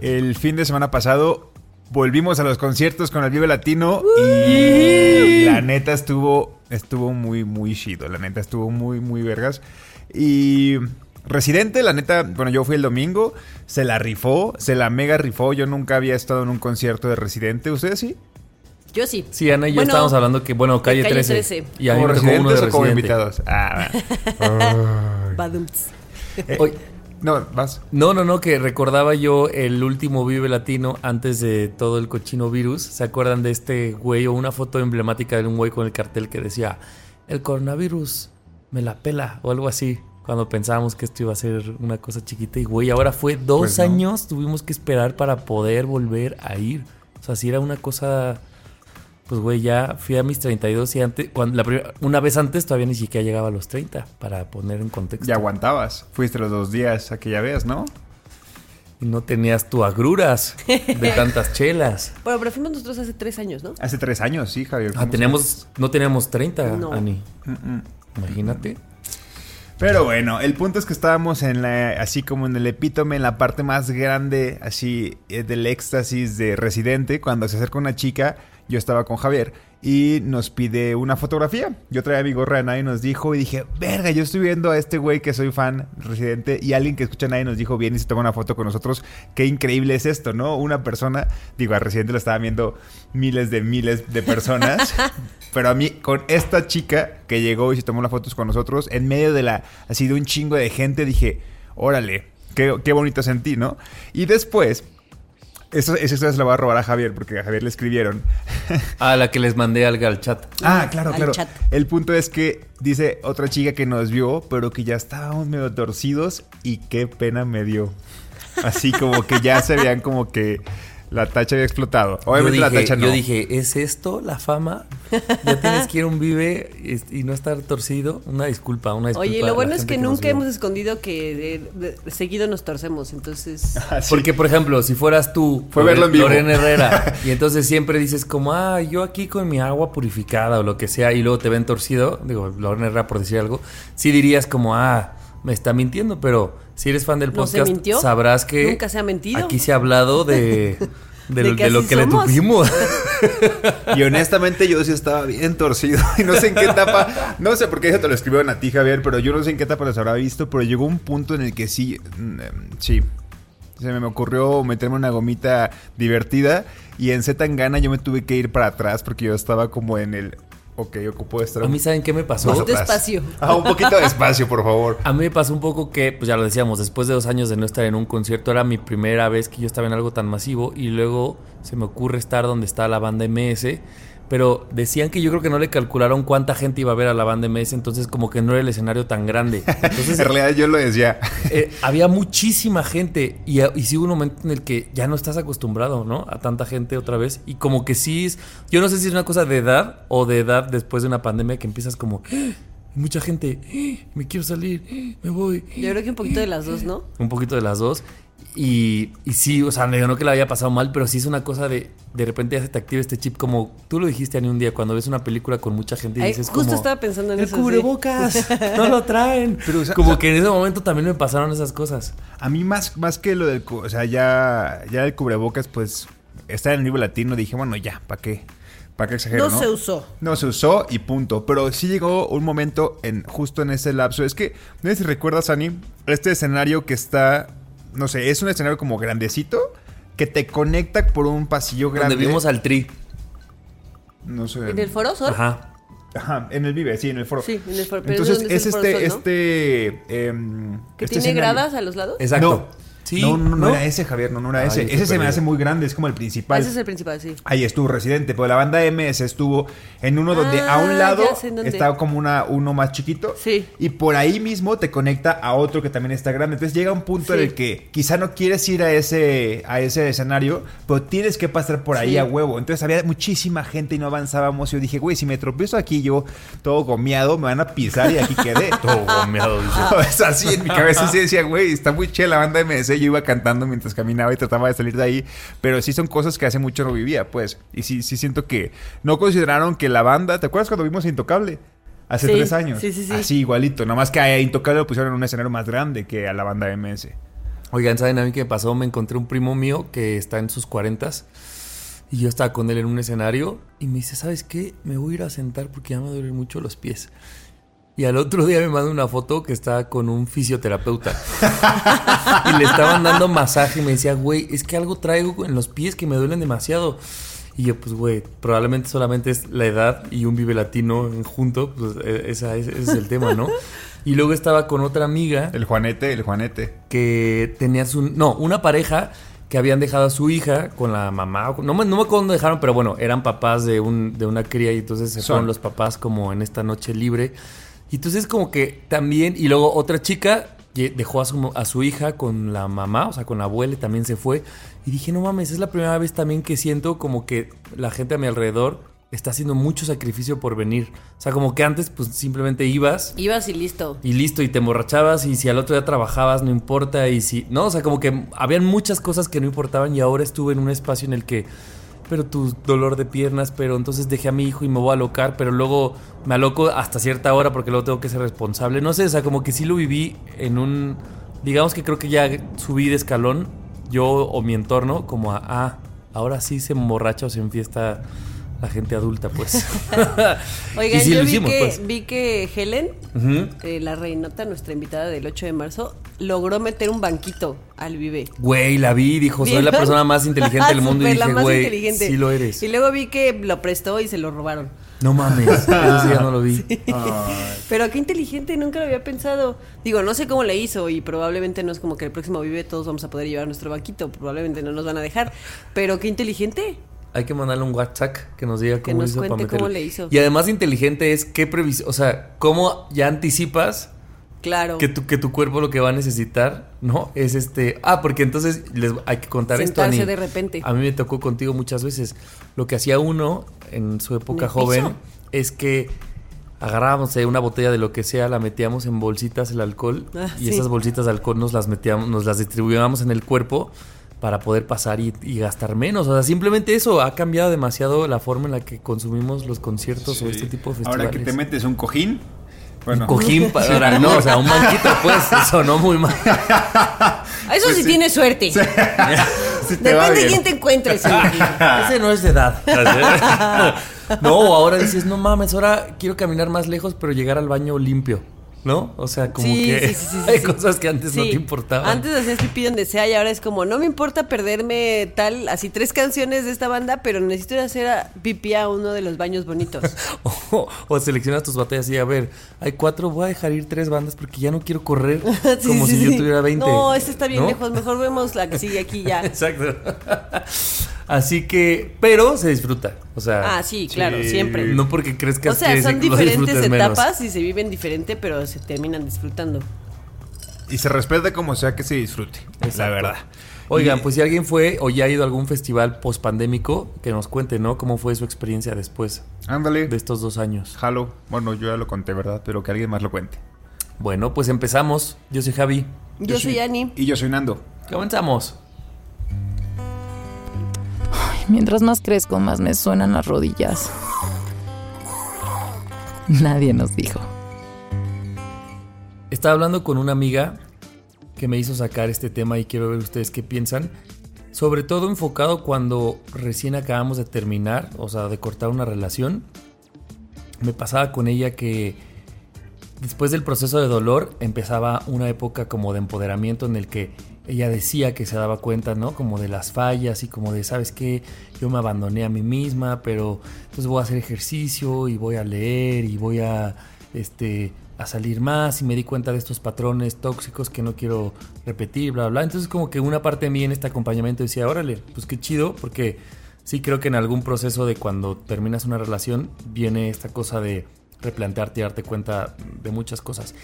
El fin de semana pasado volvimos a los conciertos con el Vive Latino y la neta estuvo estuvo muy muy chido, la neta estuvo muy muy vergas y Residente, la neta, bueno, yo fui el domingo, se la rifó, se la mega rifó, yo nunca había estado en un concierto de Residente, ¿ustedes sí? yo sí. Sí, Ana y yo Bueno, estábamos hablando que, bueno, calle, Calle 13. 13. Y a mí ¿Como me tocó uno de residentes o como invitados? Ah, va. Badumts. No, vas. No, no, no, que recordaba yo el último Vive Latino antes de todo el cochino virus. ¿Se acuerdan de este güey o una foto emblemática de un güey con el cartel que decía, el coronavirus me la pela o algo así? Cuando pensábamos que esto iba a ser una cosa chiquita y güey, ahora fue dos Pues no. años, tuvimos que esperar para poder volver a ir. O sea, si era una cosa... Pues güey, ya fui a mis 32 y antes, cuando la primera- una vez antes todavía ni siquiera llegaba a los 30, para poner en contexto. Ya aguantabas. Fuiste los dos días a que ya veas, ¿no? Y no tenías tu agruras de tantas chelas. Bueno, pero fuimos nosotros hace tres años, ¿no? Hace tres años, sí, Javier. Ah, ¿cómo teníamos, no teníamos 30, No. Ani. Imagínate. Pero bueno, el punto es que estábamos en la, así como en el epítome, en la parte más grande, así eh, del éxtasis de Residente, cuando se acerca una chica, yo estaba con Javier y nos pide una fotografía. Yo traía mi gorra de nadie nos dijo y dije, verga, yo estoy viendo a este güey que soy fan Residente y alguien que escucha a nadie nos dijo, bien y se toma una foto con nosotros. Qué increíble es esto, ¿no? Una persona, digo, a Residente lo estaban viendo miles de miles de personas. Pero a mí, con esta chica que llegó y se tomó las fotos con nosotros, en medio de la, así de un chingo de gente, dije, órale, qué, qué bonito sentí, ¿no? Y después, eso, esa historia se la voy a robar a Javier, porque a Javier le escribieron. Ah, la que les mandé al, al chat. ah, claro, al claro. chat. El punto es que dice otra chica que nos vio, pero que ya estábamos medio torcidos y qué pena me dio. Así como que ya se veían como que la tacha había explotado. Obviamente yo la dije, tacha no. yo dije, ¿es esto la fama? Ya tienes que ir a un vive y y no estar torcido. Una disculpa, una disculpa. Oye, lo bueno es que nunca hemos escondido que de- de- seguido nos torcemos, entonces... Así. Porque, por ejemplo, si fueras tú, Fue verlo en vivo. Lorena Herrera, y entonces siempre dices como, ah, yo aquí con mi agua purificada o lo que sea, y luego te ven torcido, digo, Lorena Herrera por decir algo, sí dirías como, ah, me está mintiendo, pero si eres fan del ¿No se podcast, sabrás que Nunca se ha mentido. aquí se ha hablado de, de, De lo- que de lo le tuvimos. Y honestamente yo sí estaba bien torcido y no sé en qué etapa, no sé por qué eso te lo escribieron a ti Javier, pero yo no sé en qué etapa los habrá visto, pero llegó un punto en el que sí, mm, sí, se me ocurrió meterme una gomita divertida y en Z Tangana yo me tuve que ir para atrás porque yo estaba como en el, ok, ocupo estar A mí, ¿saben qué me pasó? atrás. despacio. Ah, un poquito despacio, por favor. A mí me pasó un poco que, pues ya lo decíamos, después de dos años de no estar en un concierto, era mi primera vez que yo estaba en algo tan masivo y luego se me ocurre estar donde está la banda MS, pero decían que yo creo que no le calcularon cuánta gente iba a ver a la banda MS, entonces como que no era el escenario tan grande. Entonces en realidad yo lo decía. eh, había muchísima gente y, y sí hubo un momento en el que ya no estás acostumbrado, ¿no? A tanta gente otra vez y como que sí es, yo no sé si es una cosa de edad o de edad después de una pandemia que empiezas como... "Ah, hay Mucha gente, "Ah, me quiero salir, ah, me voy. Yo creo que un poquito de las dos, ¿no? Un poquito de las dos. Y, y sí, o sea, no no que la había pasado mal, pero sí es una cosa de de repente ya se te activa este chip como tú lo dijiste Ani un día cuando ves una película con mucha gente y Ay, dices justo como, estaba pensando en el eso, sí". cubrebocas no lo traen Pero, o sea, como o sea- que en ese momento también me pasaron esas cosas A mí más, más que lo del... O sea, ya, ya el cubrebocas, pues, está en el nivel latino. Dije, bueno, ya, ¿para qué? ¿Para qué exagero, No no? se usó. No se usó y punto. Pero sí llegó un momento en justo en ese lapso. Es que, no sé si recuerdas, Ani, este escenario que está, no sé, es un escenario como grandecito que te conecta por un pasillo grande. donde vimos al tri No sé. ¿En el foro Sol? ajá Ajá, en el Vive, sí, en el foro. Sí, en el foro. Pero Entonces, ¿dónde es el este, Foro Sol, no? este, em, ¿Que este tiene escenario. gradas a los lados? exacto No. Sí no, no, no era ese, Javier, no, no era Ay, ese. Ese se me hace muy grande, es como el Ah, principal. ese es el principal, sí. Ahí estuvo Residente, pero la banda MS estuvo en uno donde a Ah, un lado en dónde. está como una, uno más chiquito. Sí. Y por ahí mismo te conecta a otro que también está grande. Entonces llega un punto en Sí. el que quizá no quieres ir a ese, a ese escenario, pero tienes que pasar por ahí Sí. a huevo. Entonces había muchísima gente y no avanzábamos. Yo dije, güey, si me tropiezo aquí yo todo gomeado, me van a pisar y aquí quedé. todo gomeado dice Es así en mi cabeza sí decía, güey, está muy chela la banda MS. Yo iba cantando mientras caminaba y trataba de salir de ahí. Pero sí son cosas que hace mucho no vivía, pues. Y sí, sí siento que no consideraron que la banda. ¿Te acuerdas cuando vimos Intocable? Hace Sí, tres años. sí, sí, sí. Así igualito. Nada más que a Intocable lo pusieron en un escenario más grande que a la banda MS. Oigan, ¿saben a mí qué me pasó? Me encontré un primo mío que está en sus cuarentas y yo estaba con él en un escenario y me dice, ¿sabes qué? Me voy a ir a sentar porque ya me duelen mucho los pies. Y al otro día me manda una foto que estaba con un fisioterapeuta. y le estaban dando masaje y me decía, güey, es que algo traigo en los pies que me duelen demasiado. Y yo, pues, güey, probablemente solamente es la edad y un vive latino junto, pues esa, ese es el tema, ¿no? Y luego estaba con otra amiga El Juanete, el Juanete. que tenía su... No, una pareja que habían dejado a su hija con la mamá. No me, no me acuerdo dónde dejaron, pero bueno, eran papás de, un, de una cría y entonces se Son. fueron los papás como en esta noche libre. Y entonces como que también... Y luego otra chica que dejó a su, a su hija con la mamá, o sea, con la abuela y también se fue. Y dije, no mames, es la primera vez también que siento como que la gente a mi alrededor está haciendo mucho sacrificio por venir. O sea, como que antes pues simplemente ibas Ibas y listo. y listo, y te emborrachabas, y si al otro día trabajabas, no importa, y si. No, o sea, como que habían muchas cosas que no importaban, y ahora estuve en un espacio en el que. Pero tu dolor de piernas, pero entonces dejé a mi hijo y me voy a alocar, pero luego me aloco hasta cierta hora porque luego tengo que ser responsable. No sé, o sea, como que sí lo viví en un. Digamos que creo que ya subí de escalón, yo o mi entorno, como a. Ah, ahora sí se emborracha o se enfiesta la gente adulta, pues. Oigan, sí yo vi, hicimos, que, pues. vi que Helen, eh, la reinota, nuestra invitada del 8 de marzo, logró meter un banquito al Vive. Güey, la vi, dijo, soy la persona más inteligente del mundo. y dije, güey, sí lo eres. Y luego vi que lo prestó y se lo robaron. No mames, eso sí ya no lo vi. Pero qué inteligente, nunca lo había pensado. Digo, no sé cómo le hizo y probablemente no es como que el próximo Vive todos vamos a poder llevar nuestro banquito, probablemente no nos van a dejar. Pero qué inteligente. Hay que mandarle un WhatsApp que nos diga Que cómo nos hizo para cómo le hizo. Y además inteligente es qué previsión, o sea, cómo ya anticipas Claro. que tu, que tu cuerpo lo que va a necesitar, ¿no? Es este, ah, porque entonces les hay que contar esto Sentarse Ani. de repente. A mí me tocó contigo muchas veces. Lo que hacía uno en su época ¿En el joven piso? es que agarrábamos eh, una botella de lo que sea, la metíamos en bolsitas el alcohol Ah, y sí. esas bolsitas de alcohol nos las metíamos, nos las distribuíamos en el cuerpo para poder pasar y, y gastar menos. O sea, simplemente eso ha cambiado demasiado la forma en la que consumimos los conciertos o este tipo de festivales. Ahora que te metes un cojín. Bueno, Un cojín para no, o sea, un banquito, pues, sonó muy mal. Eso Pues sí, sí. tiene suerte. sí te va Depende de quién te encuentres. Ese no es de edad. No, ahora dices, no mames, ahora quiero caminar más lejos, pero llegar al baño limpio. ¿No? O sea, como Sí, que sí, sí, sí, hay cosas que antes no te importaban. Antes hacías pipí donde sea y ahora es como, no me importa perderme tal, así tres canciones de esta banda, pero necesito ir a hacer a- pipí a uno de los baños bonitos. O, o seleccionas tus batallas y a ver, hay cuatro, voy a dejar ir tres bandas porque ya no quiero correr como si yo tuviera 20. No, este está bien ¿no? lejos, mejor vemos la que sigue aquí ya. Exacto. Así que, pero se disfruta. O sea, Ah, sí, claro, Sí. siempre. no porque crezcas O sea, que son diferentes menos. etapas y se viven diferente, pero se terminan disfrutando. Y se respeta como sea que se disfrute. La Exacto. verdad. Oigan, Y- pues si alguien fue o ya ha ido a algún festival post-pandémico, que nos cuente, ¿no? ¿Cómo fue su experiencia después Ándale. de estos dos años? Jalo. Bueno, yo ya lo conté, ¿verdad? Pero que alguien más lo cuente. Bueno, pues empezamos. Yo soy Javi. Yo, soy Ani. Y yo soy Nando. Comenzamos. Mientras más crezco, más me suenan las rodillas. Nadie nos dijo. Estaba hablando con una amiga que me hizo sacar este tema y quiero ver ustedes qué piensan. Sobre todo enfocado cuando recién acabamos de terminar, o sea, de cortar una relación. Me pasaba con ella que después del proceso de dolor empezaba una época como de empoderamiento en el que ella decía que se daba cuenta, ¿no? Como de las fallas y como de, ¿sabes qué? Yo me abandoné a mí misma, pero entonces voy a hacer ejercicio y voy a leer y voy a, este, a salir más y me di cuenta de estos patrones tóxicos que no quiero repetir, bla, bla. Entonces como que una parte de mí en este acompañamiento decía, órale, pues qué chido, porque sí creo que en algún proceso de cuando terminas una relación viene esta cosa de replantearte y darte cuenta de muchas cosas.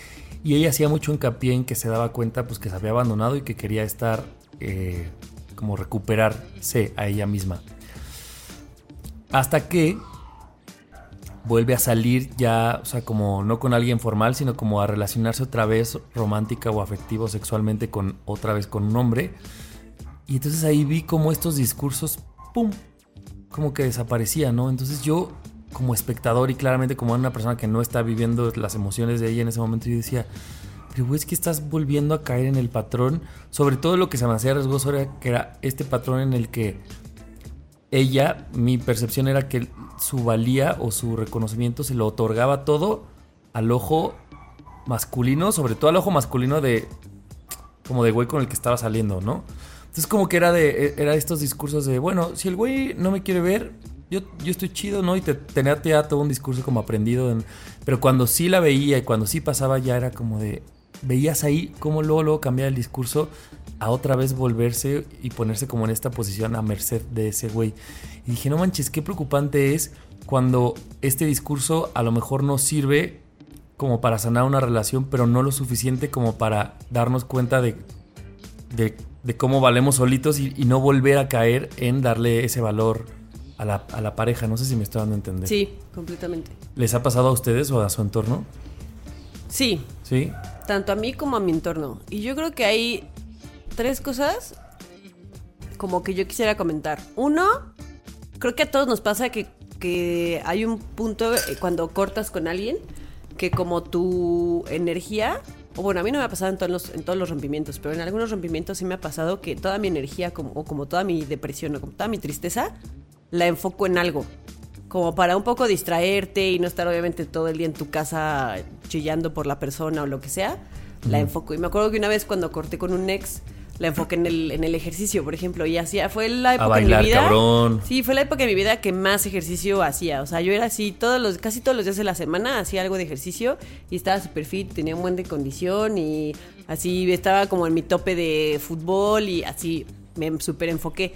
Y ella hacía mucho hincapié en que se daba cuenta pues que se había abandonado y que quería estar eh, como recuperarse a ella misma. Hasta que vuelve a salir ya, o sea, como no con alguien formal, sino como a relacionarse otra vez romántica o afectivo sexualmente con otra vez con un hombre. Y entonces ahí vi como estos discursos, ¡pum! Como que desaparecían, ¿no? Entonces yo como espectador y claramente como una persona que no está viviendo las emociones de ella en ese momento, yo decía, pero es que estás volviendo a caer en el patrón. Sobre todo lo que se me hacía riesgoso era que era este patrón en el que ella, mi percepción era que su valía o su reconocimiento se lo otorgaba todo al ojo masculino, sobre todo al ojo masculino de como de güey con el que estaba saliendo, ¿no? Entonces como que era de era estos discursos de, bueno, si el güey no me quiere ver, yo, yo estoy chido, ¿no? Y te, tenía ya todo un discurso como aprendido. pero cuando sí la veía y cuando sí pasaba ya era como de... Veías ahí cómo luego, luego cambiaba el discurso a otra vez volverse y ponerse como en esta posición a merced de ese güey. Y dije, no manches, qué preocupante es cuando este discurso a lo mejor nos sirve como para sanar una relación, pero no lo suficiente como para darnos cuenta de, de, cómo valemos solitos y no volver a caer en darle ese valor a la, pareja. No sé si me estoy dando a entender. Sí, completamente. ¿Les ha pasado a ustedes o a su entorno? Sí. ¿Sí? Tanto a mí como a mi entorno. Y yo creo que hay tres cosas como que yo quisiera comentar. Uno, creo que a todos nos pasa que, que hay un punto eh, cuando cortas con alguien que como tu energía, o bueno, a mí no me ha pasado en todos los, en todos los rompimientos, pero en algunos rompimientos sí me ha pasado que toda mi energía como, o como toda mi depresión o como toda mi tristeza la enfoco en algo. Como para un poco distraerte y no estar obviamente todo el día en tu casa chillando por la persona o lo que sea. La enfoco. Y me acuerdo que una vez cuando corté con un ex, la enfoqué en el, en el ejercicio, por ejemplo. Y hacía, fue la época de mi vida. Cabrón. Sí, fue la época de mi vida que más ejercicio hacía. O sea, yo era así, todos los, casi todos los días de la semana hacía algo de ejercicio y estaba súper fit, tenía un buen de condición y así estaba como en mi tope de fútbol y así me súper enfoqué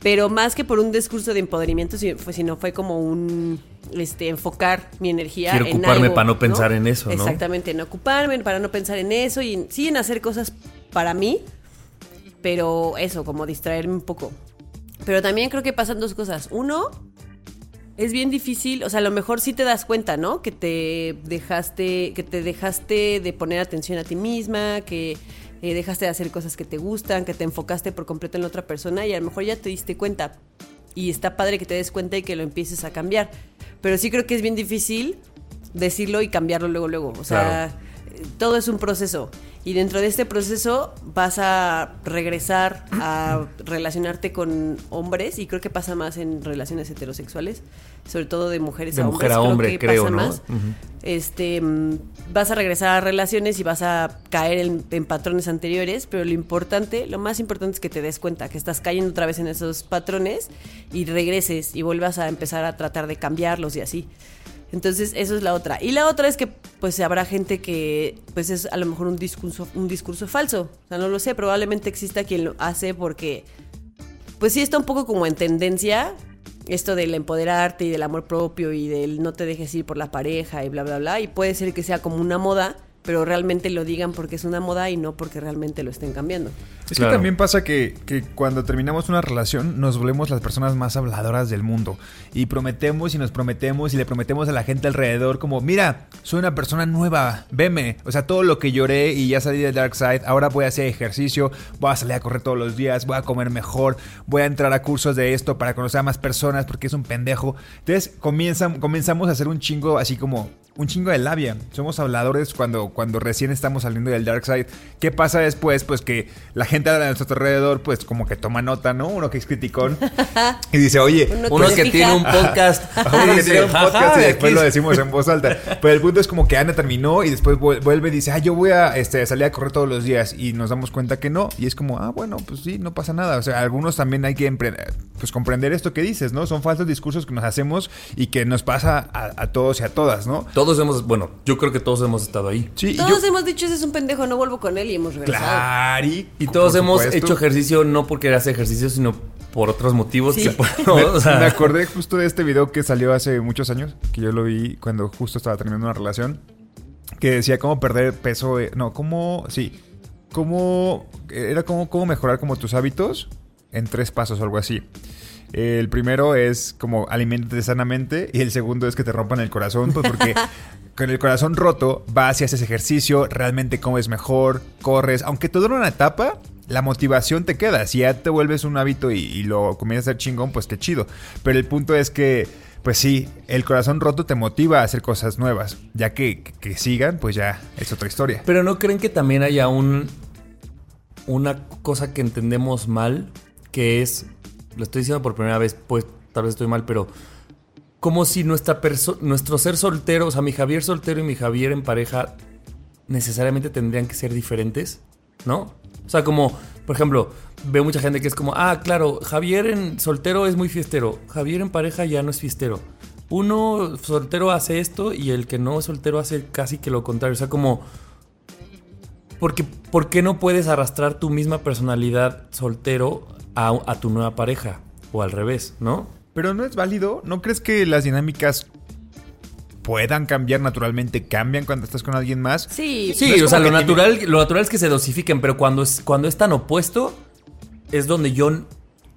pero más que por un discurso de empoderamiento, sino fue como un este enfocar mi energía Quiero ocuparme para no pensar en eso, ¿no? Exactamente, no ocuparme para no pensar en eso y sí en hacer cosas para mí, pero eso, como distraerme un poco. Pero también creo que pasan dos cosas. Uno, es bien difícil, o sea, a lo mejor sí te das cuenta, ¿no? Que te dejaste, que te dejaste de poner atención a ti misma, que eh, dejaste de hacer cosas que te gustan, que te enfocaste por completo en la otra persona y a lo mejor ya te diste cuenta. Y está padre que te des cuenta y que lo empieces a cambiar. Pero sí creo que es bien difícil decirlo y cambiarlo luego, luego. O sea, todo es un proceso. Y dentro de este proceso vas a regresar a relacionarte con hombres, y creo que pasa más en relaciones heterosexuales, sobre todo de mujeres de a mujer hombres. a hombre, creo, pasa ¿no? Más. Este mm, vas a regresar a relaciones y vas a caer en, en, patrones anteriores, pero lo importante, lo más importante es que te des cuenta que estás cayendo otra vez en esos patrones y regreses y vuelvas a empezar a tratar de cambiarlos y así. Entonces, eso es la otra. Y la otra es que pues habrá gente que pues es a lo mejor un discurso un discurso falso. O sea, no lo sé, probablemente exista quien lo hace porque pues sí está un poco como en tendencia esto del empoderarte y del amor propio y del no te dejes ir por la pareja y bla bla bla y puede ser que sea como una moda, pero realmente lo digan porque es una moda y no porque realmente lo estén cambiando. Es Claro. que también pasa que, que cuando terminamos una relación nos volvemos las personas más habladoras del mundo. Y prometemos y nos prometemos y le prometemos a la gente alrededor como, mira, soy una persona nueva, veme. O sea, todo lo que lloré y ya salí del dark side, ahora voy a hacer ejercicio, voy a salir a correr todos los días, voy a comer mejor, voy a entrar a cursos de esto para conocer a más personas porque es un pendejo. Entonces comienzan, comenzamos a hacer un chingo así como un chingo de labia. Somos habladores cuando, cuando recién estamos saliendo del dark side. ¿Qué pasa después? Pues que la gente a nuestro alrededor, pues como que toma nota, ¿no? Uno que es criticón y dice, oye, Uno Uno se que tiene un podcast. Uno que tiene un "Ajá, podcast y después lo es". decimos en voz alta. Pero el punto es como que Ana terminó y después vuel- vuelve y dice, ah, yo voy a este, salir a correr todos los días. Y nos damos cuenta que no. Y es como, ah, bueno, pues sí, no pasa nada. O sea, algunos también hay que pues, comprender esto que dices, ¿no? Son falsos discursos que nos hacemos y que nos pasa a, a todos y a todas, ¿no? Todos hemos, bueno, yo creo que todos hemos estado ahí. Sí, Todos yo- hemos dicho, ese es un pendejo, no vuelvo con él y hemos regresado. Clari, Y todos hemos supuesto. hecho ejercicio no porque hacer ejercicio, sino por otros motivos. Sí. que- ¿no? Me, O sea, me acordé justo de este video que salió hace muchos años, que yo lo vi cuando justo estaba terminando una relación, que decía cómo perder peso, eh, no, cómo, sí, cómo, era como cómo mejorar como tus hábitos en tres pasos o algo así. El primero es como aliméntate sanamente y el segundo es que te rompan el corazón, pues porque con el corazón roto vas y haces ejercicio, realmente comes mejor, corres, aunque te dure una etapa, la motivación te queda. Si ya te vuelves un hábito y, y lo comienzas a hacer chingón, pues qué chido. Pero el punto es que, pues sí, el corazón roto te motiva a hacer cosas nuevas. Ya que, que, que sigan, pues ya es otra historia. Pero no creen que también haya un una cosa que entendemos mal, que es, lo estoy diciendo por primera vez, pues tal vez estoy mal, pero como si nuestra nuestro ser soltero, o sea, mi Javier soltero y mi Javier en pareja necesariamente tendrían que ser diferentes, ¿no? O sea, como, por ejemplo, veo mucha gente que es como, ah, claro, Javier en soltero es muy fiestero, Javier en pareja ya no es fiestero. Uno soltero hace esto y el que no es soltero hace casi que lo contrario. O sea, como, porque, ¿por qué no puedes arrastrar tu misma personalidad soltero a, a tu nueva pareja? O al revés, ¿no? Pero no es válido. ¿No crees que las dinámicas puedan cambiar naturalmente? ¿Cambian cuando estás con alguien más? Sí, Sí, No es o sea, lo natural, lo natural es que se dosifiquen, pero cuando es, cuando es tan opuesto, es donde yo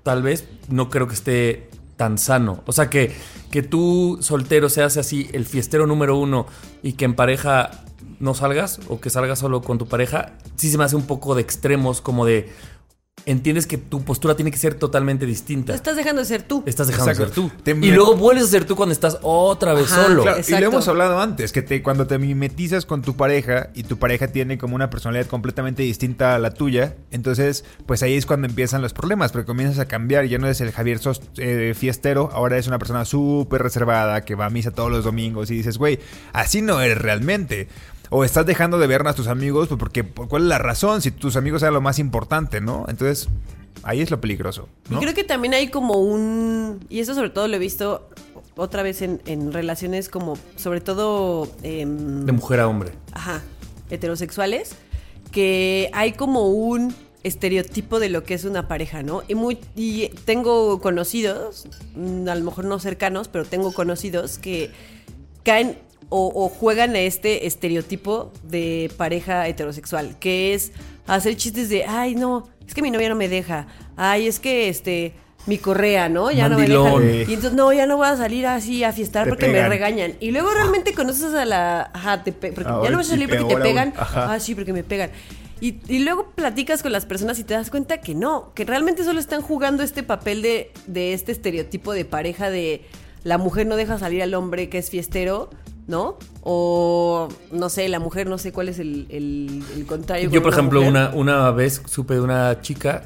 tal vez no creo que esté tan sano. O sea, que, que tú soltero seas así el fiestero número uno y que en pareja no salgas o que salgas solo con tu pareja, sí se me hace un poco de extremos, como de... Entiendes que tu postura tiene que ser totalmente distinta. Estás dejando de ser tú. Estás dejando Exacto. de ser tú. Te y me- luego vuelves a ser tú cuando estás otra vez Ajá, solo. Claro, y lo hemos hablado antes, que te, cuando te mimetizas con tu pareja y tu pareja tiene como una personalidad completamente distinta a la tuya, entonces pues ahí es cuando empiezan los problemas, porque comienzas a cambiar, ya no eres el Javier sos, eh, fiestero, ahora eres una persona súper reservada que va a misa todos los domingos y dices, güey, así no eres realmente. O estás dejando de ver a tus amigos, pues porque ¿por ¿cuál es la razón? Si tus amigos eran lo más importante, ¿no? Entonces, ahí es lo peligroso. ¿no? Y creo que también hay como un. Y eso sobre todo lo he visto otra vez en, en relaciones como, sobre todo. em, De mujer a hombre. ajá, heterosexuales, que hay como un estereotipo de lo que es una pareja, ¿no? Y, muy, y tengo conocidos, mm, a lo mejor no cercanos, pero tengo conocidos que caen o, o juegan a este estereotipo de pareja heterosexual, que es hacer chistes de, ay, no, es que mi novia no me deja, ay, es que este... Mi correa, ¿no? Ya no me dejan. Y entonces, no, ya no voy a salir así a fiestar Te porque me regañan. Y luego realmente conoces a la. Ajá, te pe- porque Ahora ya no vas a salir porque te pegan. ajá. Ah, sí, porque me pegan. Y, y luego platicas con las personas y te das cuenta que no, que realmente solo están jugando este papel de, de este estereotipo de pareja de la mujer no deja salir al hombre que es fiestero, ¿no? O no sé, la mujer no sé cuál es el, el- el contrario. Yo, por ejemplo, mujer. una, una vez supe de una chica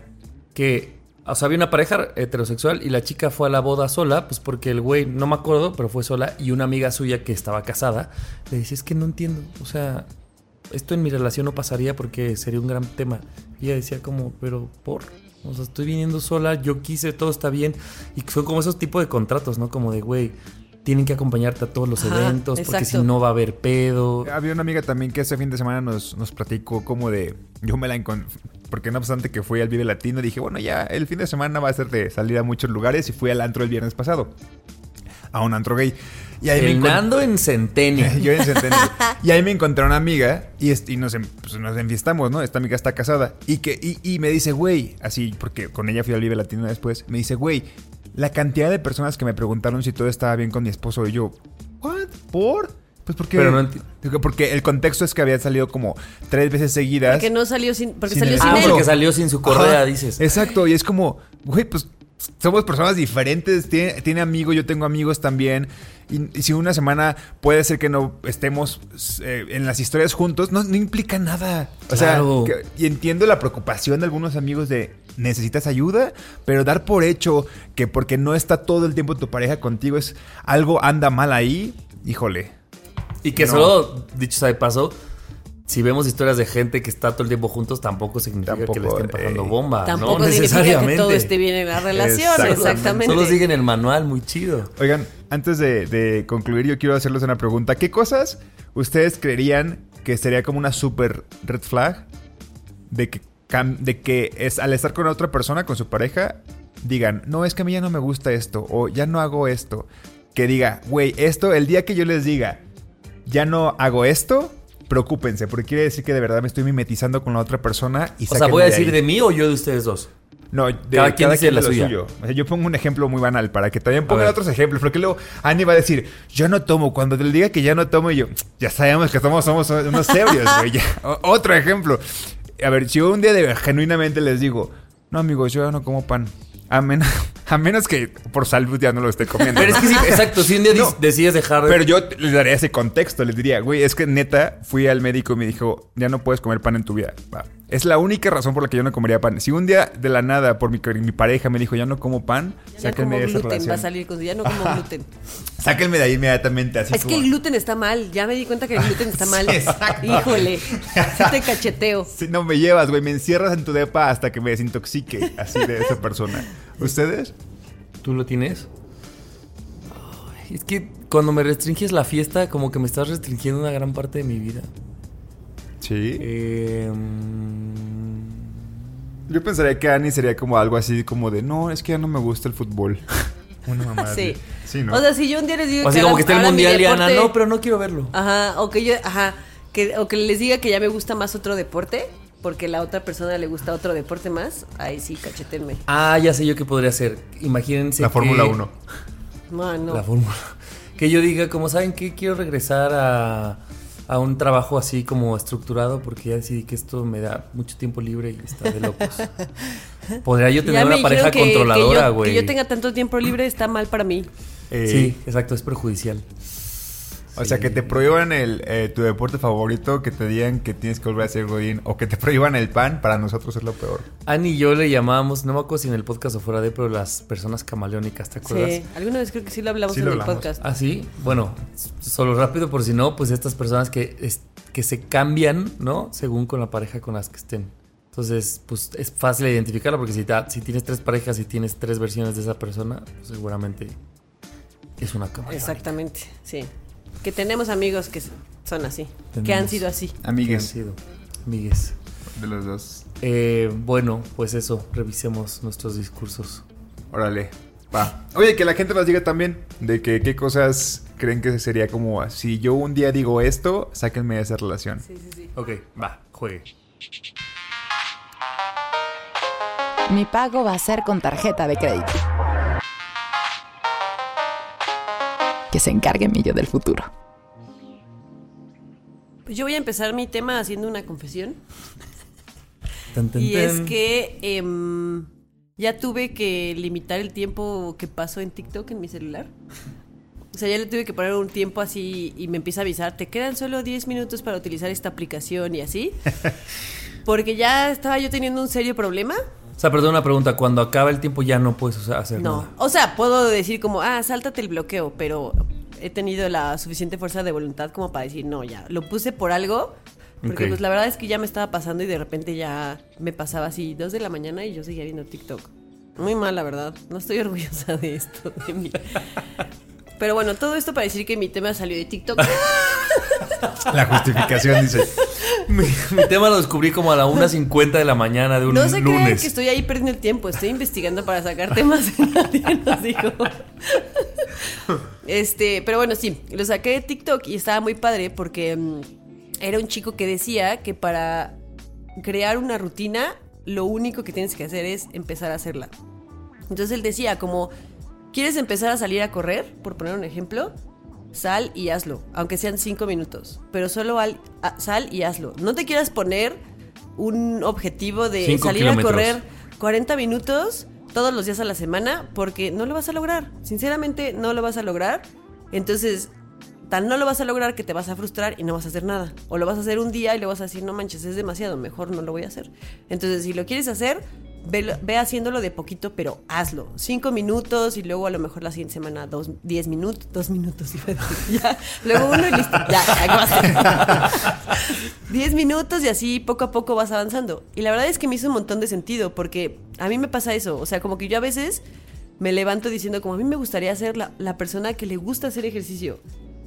que, o sea, había una pareja heterosexual y la chica fue a la boda sola, pues porque el güey, no me acuerdo, pero fue sola y una amiga suya que estaba casada le dice, es que no entiendo, o sea, esto en mi relación no pasaría porque sería un gran tema. Y ella decía como, pero por... O sea, estoy viniendo sola, yo quise, todo está bien. Y son como esos tipos de contratos, ¿no? Como de, güey, tienen que acompañarte a todos los Ajá, eventos porque si no va a haber pedo. Había una amiga también que ese fin de semana nos, nos platicó como de... Yo me la encontré... Porque no obstante que fui al Vive Latino, dije, bueno, ya el fin de semana va a ser de salir a muchos lugares y fui al antro el viernes pasado. a un antro gay. Y ahí me El encont- Nando en Centenio. Yo en Centennial. Y ahí me encontré una amiga y, nos, en- pues, nos enfiestamos, ¿no? Esta amiga está casada. Y, que, y, y me dice, güey, así, porque con ella fui al Vive Latino después, me dice, güey, la cantidad de personas que me preguntaron si todo estaba bien con mi esposo y yo, ¿what? ¿Por? Pues porque, Pero no porque el contexto es que había salido como tres veces seguidas. Porque no salió sin. Porque Sin salió el- sin Ah, él. porque salió sin su correa, Ajá, dices. Exacto, y es como, güey, pues somos personas diferentes, tiene, tiene amigos, yo tengo amigos también. Y, y si una semana puede ser que no estemos eh, en las historias juntos, no, no implica nada. O Claro. sea, que- y entiendo la preocupación de algunos amigos de necesitas ayuda, pero dar por hecho que porque no está todo el tiempo tu pareja contigo es algo anda mal ahí, híjole. Y que No. solo, dicho sea de paso, si vemos historias de gente que está todo el tiempo juntos, tampoco significa que le estén pasando eh, bomba. Tampoco no significa que necesariamente. todo esté bien en la relación. Exactamente. Exactamente. Solo siguen el manual, muy chido. Oigan, antes de, de concluir, yo quiero hacerles una pregunta. ¿Qué cosas ustedes creerían que sería como una super red flag de que, de que es al estar con otra persona, con su pareja, digan, no, es que a mí ya no me gusta esto, o ya no hago esto. Que diga, güey, esto, el día que yo les diga, ya no hago esto, preocúpense, porque quiere decir que de verdad me estoy mimetizando con la otra persona y O sea, ¿voy a de decir ahí". de mí o yo de ustedes dos? No, de Cada quien dice la lo suya. suyo. O sea, yo pongo un ejemplo muy banal para que también pongan otros ejemplos. Porque luego Annie va a decir, yo no tomo. Cuando te diga que ya no tomo, y yo, ya sabemos que somos, somos unos serios, güey. ya". O- Otro ejemplo. A ver, si yo un día de, genuinamente les digo, no, amigos, yo ya no como pan. A, men- a menos que por salud ya no lo esté comiendo. Pero es que sí, exacto, si un día No. decides dejar de... Pero yo les daría ese contexto, les diría, güey, es que neta, fui al médico y me dijo, ya no puedes comer pan en tu vida. Va. Es la única razón por la que yo no comería pan. Si un día de la nada, por mi, mi pareja me dijo, ya no como pan, Ya no como sáquenme de esa gluten, va a salir con ya no como gluten. Sáquenme de ahí inmediatamente, así Es que el gluten está mal. Ya me di cuenta que el gluten está mal. Sí, exacto. Híjole. Sí te cacheteo. Si no me llevas, güey, me encierras en tu depa hasta que me desintoxique así de esa persona. ¿Ustedes? ¿Tú lo tienes? Es que cuando me restringes la fiesta, como que me estás restringiendo una gran parte de mi vida. Sí. Eh, Yo pensaría que Annie sería como algo así como de, no, es que ya no me gusta el fútbol. Una mamá. Sí. Sí, ¿no? O sea, si yo un día les digo o así ahora- como que está el mundial y Ana, deporte- no, pero no quiero verlo. Ajá, o que yo, ajá, que, o que les diga que ya me gusta más otro deporte, porque la otra persona le gusta otro deporte más, ahí sí, cachetenme. Ah, ya sé yo qué podría hacer. Imagínense la que- Fórmula 1. No, no. La fórmula. Que yo diga, como saben que quiero regresar a, a un trabajo así como estructurado porque ya decidí que esto me da mucho tiempo libre y está de locos. Podría yo tener una pareja que- controladora, güey. Que yo tenga tanto tiempo libre está mal para mí. Eh, Sí, exacto, es perjudicial. O sea, que te prohíban el, eh, tu deporte favorito, que te digan que tienes que volver a ser godín, o que te prohíban el pan, para nosotros es lo peor. Annie y yo le llamábamos, no me acuerdo si en el podcast o fuera de, pero las personas camaleónicas, ¿te acuerdas? Sí, alguna vez creo que sí lo hablamos Sí en lo el hablamos. podcast. Ah, sí. Bueno, solo rápido, por si no, pues estas personas que, es- que se cambian, ¿no? Según con la pareja con las que estén. Entonces, pues es fácil identificarlo porque si, ta- si tienes tres parejas y tienes tres versiones de esa persona, pues seguramente es una cama. Exactamente, sí. Que tenemos amigos que son así, que han sido así. Amigues sido. Amigues. de los dos. Eh, bueno, pues eso, revisemos nuestros discursos. Órale. Va. Oye, que la gente nos diga también de que qué cosas creen que sería como si yo un día digo esto, sáquenme de esa relación. Sí, sí, sí. Ok, va, juegue. Mi pago va a ser con tarjeta de crédito. Que se encargue mi yo del futuro. Pues yo voy a empezar mi tema haciendo una confesión. Tan, tan, Y es que em, ya tuve que limitar el tiempo que paso en TikTok en mi celular. O sea, ya le tuve que poner un tiempo así y me empieza a avisar, te quedan solo 10 minutos para utilizar esta aplicación y así. Porque ya estaba yo teniendo un serio problema. O sea, perdón una pregunta, cuando acaba el tiempo ya no puedes hacer No. nada. O sea, puedo decir como, ah, sáltate el bloqueo, pero he tenido la suficiente fuerza de voluntad como para decir, no, ya, lo puse por algo. Porque pues la verdad es que ya me estaba pasando y de repente ya me pasaba así dos de la mañana y yo seguía viendo TikTok. Muy mal, la verdad. No estoy orgullosa de esto, de mí. Pero bueno, todo esto para decir que mi tema salió de TikTok. La justificación dice. Mi, mi tema lo descubrí como a la 1.50 de la mañana de un No se crean lunes. que estoy ahí perdiendo el tiempo. Estoy investigando para sacar temas nadie nos dijo. Este, pero bueno, sí, lo saqué de TikTok y estaba muy padre porque mm, era un chico que decía que para crear una rutina, lo único que tienes que hacer es empezar a hacerla. Entonces él decía, como, ¿quieres empezar a salir a correr? Por poner un ejemplo, sal y hazlo, aunque sean cinco minutos, pero solo al- a- sal y hazlo. No te quieras poner un objetivo de Cinco salir a correr 40 minutos todos los días a la semana, porque no lo vas a lograr. Sinceramente, no lo vas a lograr. Entonces, tan no lo vas a lograr que te vas a frustrar y no vas a hacer nada. O lo vas a hacer un día y le vas a decir, no manches, es demasiado, mejor no lo voy a hacer. Entonces, si lo quieres hacer, ve, ve haciéndolo de poquito, pero hazlo. Cinco minutos y luego a lo mejor la siguiente semana dos, diez minutos, dos minutos. ya, luego uno y listo. Ya. Diez minutos y así poco a poco vas avanzando. Y la verdad es que me hizo un montón de sentido porque a mí me pasa eso. O sea, como que yo a veces me levanto diciendo como a mí me gustaría ser la, la persona que le gusta hacer ejercicio.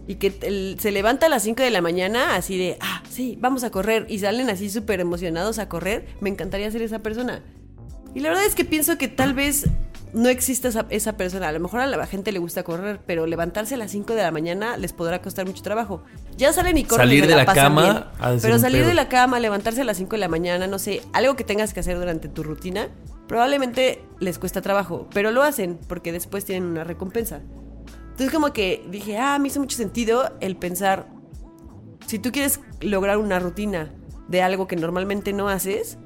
Y que el- se levanta a las 5 de la mañana así de, ah, sí, vamos a correr. Y salen así súper emocionados a correr. Me encantaría ser esa persona. Y la verdad es que pienso que tal vez no exista esa, esa persona. A lo mejor a la gente le gusta correr, pero levantarse a las 5 de la mañana les podrá costar mucho trabajo. Ya salen y corren. Salir de la pasan cama bien. Pero salir de la cama, levantarse a las 5 de la mañana, no sé, algo que tengas que hacer durante tu rutina, probablemente les cuesta trabajo, pero lo hacen porque después tienen una recompensa. Entonces como que dije, ah, me hizo mucho sentido el pensar, si tú quieres lograr una rutina de algo que normalmente no haces,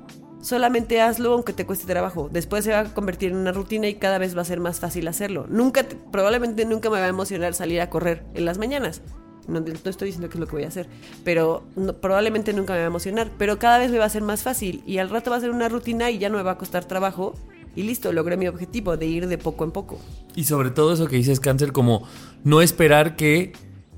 solamente hazlo aunque te cueste trabajo. Después se va a convertir en una rutina y cada vez va a ser más fácil hacerlo. Nunca, te- probablemente nunca me va a emocionar salir a correr en las mañanas. No, no estoy diciendo que es lo que voy a hacer, pero probablemente nunca me va a emocionar. Pero cada vez me va a ser más fácil y al rato va a ser una rutina y ya no me va a costar trabajo. Y listo, logré mi objetivo de ir de poco en poco. Y sobre todo eso que dices, Cáncer, como no esperar que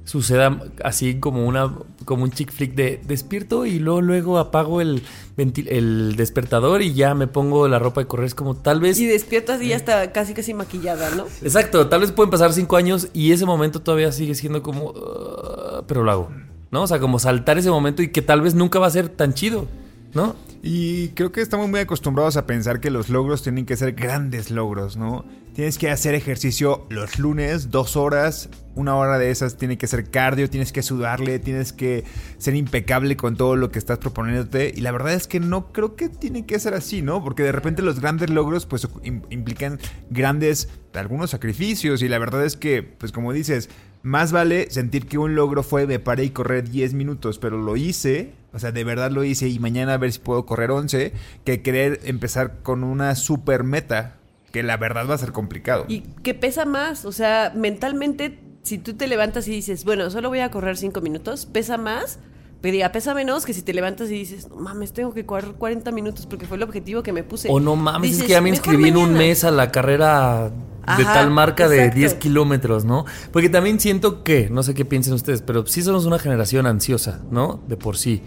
suceda así como una como un chick flick de despierto y luego luego apago el el despertador y ya me pongo la ropa de correr es como tal vez Y despierto así ya está casi casi maquillada, ¿no? exacto tal vez pueden pasar cinco años y ese momento todavía sigue siendo como "Ah", pero lo hago no o sea como saltar ese momento y que tal vez nunca va a ser tan chido no Y creo que estamos muy acostumbrados a pensar que los logros tienen que ser grandes logros, ¿no? Tienes que hacer ejercicio los lunes, dos horas, una hora de esas tiene que ser cardio, tienes que sudarle, tienes que ser impecable con todo lo que estás proponiéndote. Y la verdad es que no creo que tiene que ser así, ¿no? Porque de repente los grandes logros pues im- implican grandes, algunos sacrificios. Y la verdad es que, pues como dices, más vale sentir que un logro fue me paré y correr 10 minutos, pero lo hice, o sea, de verdad lo hice y mañana a ver si puedo correr 11, que querer empezar con una super meta, que la verdad va a ser complicado. Y que pesa más, o sea, mentalmente, si tú te levantas y dices, bueno, solo voy a correr cinco minutos, pesa más, pero diga, pesa menos que si te levantas y dices, no mames, tengo que correr 40 minutos porque fue el objetivo que me puse. o no mames es que ya me "Mejor inscribí en un mañana". mes a la carrera de tal marca de exacto. 10 kilómetros, ¿no? Porque también siento que, no sé qué piensen ustedes, pero sí somos una generación ansiosa, ¿no? De por sí.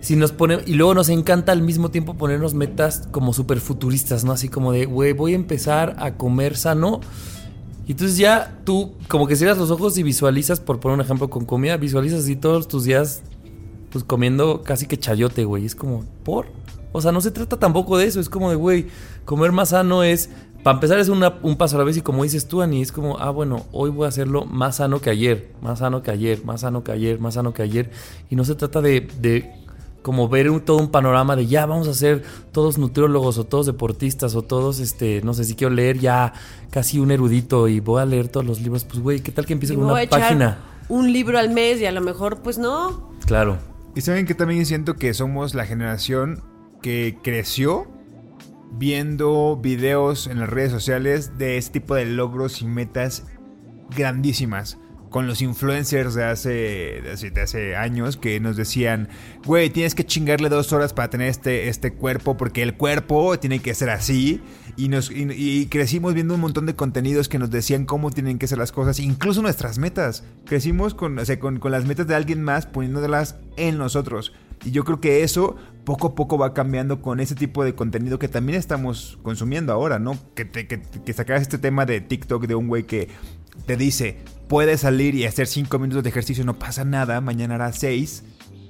Si nos pone, y luego nos encanta al mismo tiempo ponernos metas como súper futuristas, ¿no? Así como de, güey, voy a empezar a comer sano. Y entonces ya tú como que cierras los ojos y visualizas, por poner un ejemplo con comida, visualizas así todos tus días pues comiendo casi que chayote, güey. Es como, ¿por? O sea, no se trata tampoco de eso. Es como de, güey, comer más sano es, para empezar, es una- un paso a la vez. Y como dices tú, Ani, es como, ah, bueno, hoy voy a hacerlo más sano que ayer, más sano que ayer, más sano que ayer, más sano que ayer. Y no se trata de, de como ver un- todo un panorama de ya vamos a ser todos nutriólogos o todos deportistas o todos, este, no sé si quiero leer ya casi un erudito y voy a leer todos los libros. Pues, güey, ¿qué tal que empiece Y con voy una a echar página? un libro al mes y a lo mejor, pues no. Claro. Y saben que también siento que somos la generación que creció viendo videos en las redes sociales de este tipo de logros y metas grandísimas. Con los influencers de hace, de hace, años que nos decían, güey, tienes que chingarle dos horas para tener este, este cuerpo porque el cuerpo tiene que ser así. Y, nos, y, crecimos viendo un montón de contenidos que nos decían cómo tienen que ser las cosas, incluso nuestras metas. Crecimos con, o sea, con, con las metas de alguien más poniéndolas en nosotros. Y yo creo que eso poco a poco va cambiando con ese tipo de contenido que también estamos consumiendo ahora, ¿no? Que, te, que, que sacas este tema de TikTok de un güey que te dice, puedes salir y hacer 5 minutos de ejercicio, no pasa nada, mañana harás 6.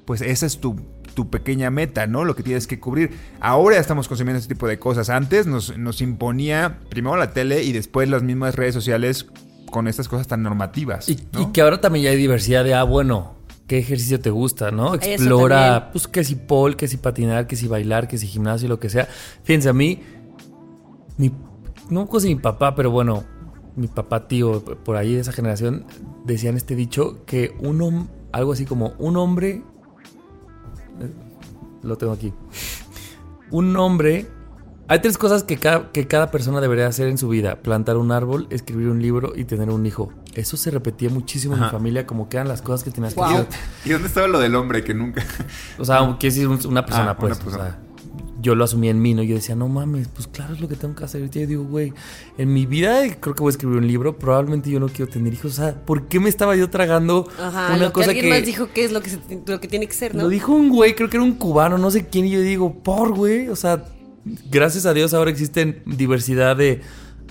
Pues esa es tu, tu pequeña meta, ¿no? Lo que tienes que cubrir. Ahora estamos consumiendo este tipo de cosas. Antes nos, nos imponía primero la tele y después las mismas redes sociales con estas cosas tan normativas. Y, ¿no? y que ahora también ya hay diversidad de, ah, bueno, ¿qué ejercicio te gusta, no? Explora, pues que si pole, que si patinar, que si bailar, que si gimnasio, lo que sea. Fíjense, a mí, mi, no pues mi papá, pero bueno, mi papá tío, por ahí de esa generación, decían este dicho que un algo así como un hombre, lo tengo aquí, un hombre, hay tres cosas que cada, que cada persona debería hacer en su vida. Plantar un árbol, escribir un libro y tener un hijo. Eso se repetía muchísimo en mi familia, como que eran las cosas que tenías que hacer. ¿Y dónde estaba lo del hombre que nunca? O sea, que decir un- una persona, Ah, una pues. persona. O sea, yo lo asumí en mí, ¿no? Yo decía, no mames, pues claro es lo que tengo que hacer. Y yo digo, güey, en mi vida creo que voy a escribir un libro. Probablemente yo no quiero tener hijos. O sea, ¿por qué me estaba yo tragando Ajá, una lo que cosa alguien que. más dijo que es lo que, se- lo que tiene que ser, ¿no? Lo dijo un güey, creo que era un cubano, no sé quién, y yo digo, por güey, o sea, gracias a Dios ahora existen diversidad de...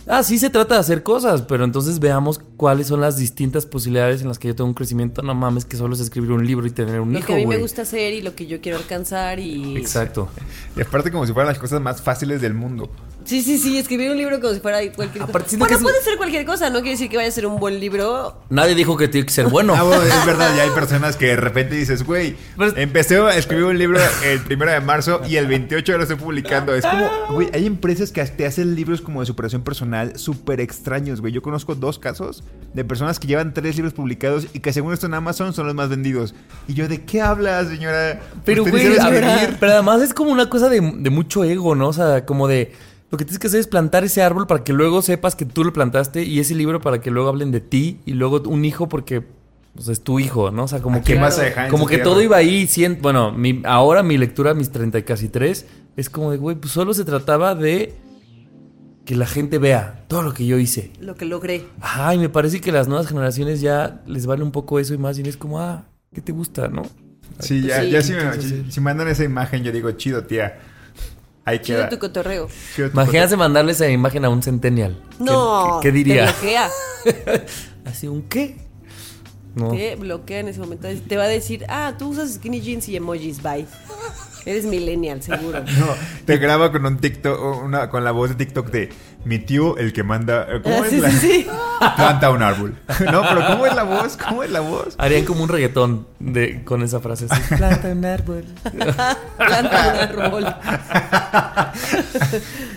Ah, sí se trata de hacer cosas, pero entonces veamos cuáles son las distintas posibilidades en las que yo tengo un crecimiento. No mames, que solo es escribir un libro y tener un lo hijo, que a mí me gusta hacer y lo que yo quiero alcanzar y... Exacto. Y aparte como si fueran las cosas más fáciles del mundo. Sí, sí, sí, escribir un libro como si fuera cualquier cosa. Bueno, que es- puede ser cualquier cosa, no quiere decir que vaya a ser un buen libro. Nadie dijo que tiene que ser bueno. Ah, bueno, es verdad, ya hay personas que de repente dices, güey, Pero- empecé a escribir un libro el primero de marzo y el 28 ya lo estoy publicando. Es como, güey, hay empresas que te hacen libros como de superación personal súper extraños, güey. Yo conozco dos casos de personas que llevan tres libros publicados y que según esto en Amazon son los más vendidos. Y yo, ¿de qué hablas, señora? Pero, güey, pero además es como una cosa de, de mucho ego, ¿no? O sea, como de lo que tienes que hacer es plantar ese árbol para que luego sepas que tú lo plantaste y ese libro para que luego hablen de ti y luego un hijo porque pues, es tu hijo, ¿no? O sea, como ¿A quién que, en como que tierra? todo iba ahí. bueno, mi- ahora mi lectura, mis 30 y casi 3, es como de, güey, pues solo se trataba de que la gente vea todo lo que yo hice. Lo que logré. Ajá, y me parece que las nuevas generaciones ya les vale un poco eso y más bien es como, ah, ¿qué te gusta, no? Sí, ya, Sí. ya si, me, si mandan esa imagen, yo digo, chido, tía. Ahí Chido queda. tu cotorreo. Chido tu Imagínate mandarle esa imagen a un centennial. ¿Qué- No. ¿Qué, qué diría? Te bloquea. Así, ¿un qué? No. Te bloquea en ese momento. Te va a decir, ah, tú usas skinny jeans y emojis, bye. Eres millennial, seguro. No, te graba con un TikTok, una, con la voz de TikTok de mi tío, el que manda. ¿Cómo Ah, es la? sí, sí. Planta un árbol. No, pero ¿cómo es la voz? ¿Cómo es la voz? Harían como un reggaetón de, con esa frase así. Planta un árbol. Planta un árbol.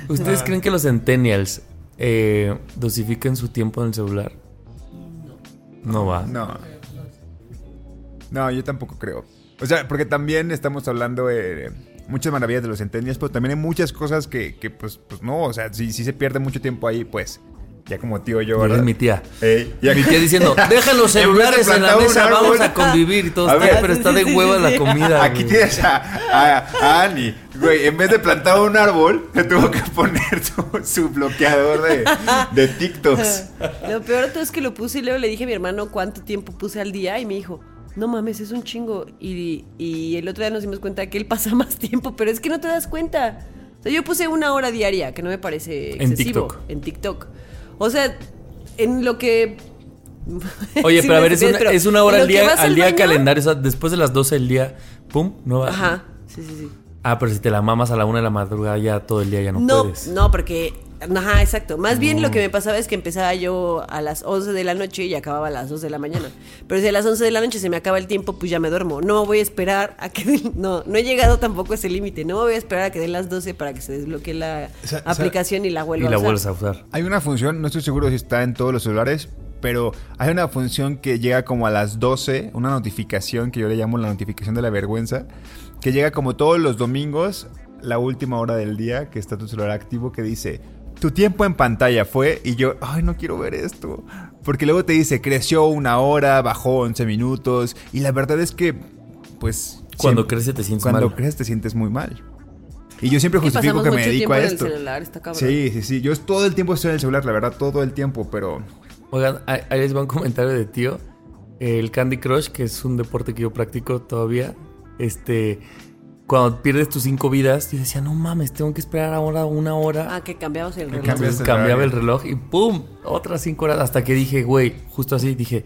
¿Ustedes creen que los centennials eh, dosifiquen su tiempo en el celular? No va. No. No, yo tampoco creo. O sea, porque también estamos hablando de muchas maravillas de los centenias, pero también hay muchas cosas que, que, pues, pues no, o sea, si, si se pierde mucho tiempo ahí, pues, ya como tío yo, ¿verdad? eres mi tía. Ya Mi tía diciendo, deja los celulares en la mesa, vamos a convivir y todo. A Tía, ver. pero está de Sí, sí, hueva sí, la sí. comida. Aquí güey. tienes a, a, a Ani. Güey, en vez de plantar un árbol, le tuvo que poner su, su bloqueador de, de TikToks. Lo peor de todo es que lo puse y luego le dije a mi hermano cuánto tiempo puse al día y me dijo, no mames, es un chingo. Y, y el otro día nos dimos cuenta que él pasa más tiempo, pero es que no te das cuenta. O sea, yo puse una hora diaria, que no me parece En excesivo. TikTok. En TikTok. O sea, en lo que... Oye, Sí pero a ver, es una, es una en hora al día, vas al día baño- calendario. O sea, después de las 12 del día, pum, no va. Ajá, sí, sí, sí. Ah, pero si te la mamas a la una de la madrugada, ya todo el día ya no, No, puedes. no, porque. Ajá, exacto. Más bien lo que me pasaba es que empezaba yo a las 11 de la noche y acababa a las 2 de la mañana. Pero si a las 11 de la noche se me acaba el tiempo, pues ya me duermo. No voy a esperar a que. No, no he llegado tampoco a ese límite. No voy a esperar a que den las 12 para que se desbloquee la O sea, o sea, aplicación y la Y vuelva la a usar. a usar. Hay una función, no estoy seguro si está en todos los celulares, pero hay una función que llega como a las 12, una notificación que yo le llamo la notificación de la vergüenza, que llega como todos los domingos, la última hora del día, que está tu celular activo, que dice, tu tiempo en pantalla fue, y yo, ay, no quiero ver esto, porque luego te dice, creció una hora, bajó 11 minutos, y la verdad es que, pues... Cuando siempre- crece te sientes Cuando mal. creces te sientes muy mal. Y yo siempre justifico que me dedico a en el esto. celular, está cabrón. Sí, sí, sí. Yo todo el tiempo estoy en el celular, la verdad, todo el tiempo, pero. Oigan, ahí ahí les va un comentario de tío. El Candy Crush, que es un deporte que yo practico todavía. Este. Cuando pierdes tus cinco vidas, yo decía, no mames, tengo que esperar ahora una hora. Ah, que cambiamos el reloj. cambias Entonces el cambiaba el reloj y ¡pum! Otras cinco horas. Hasta que dije, güey, justo así, dije,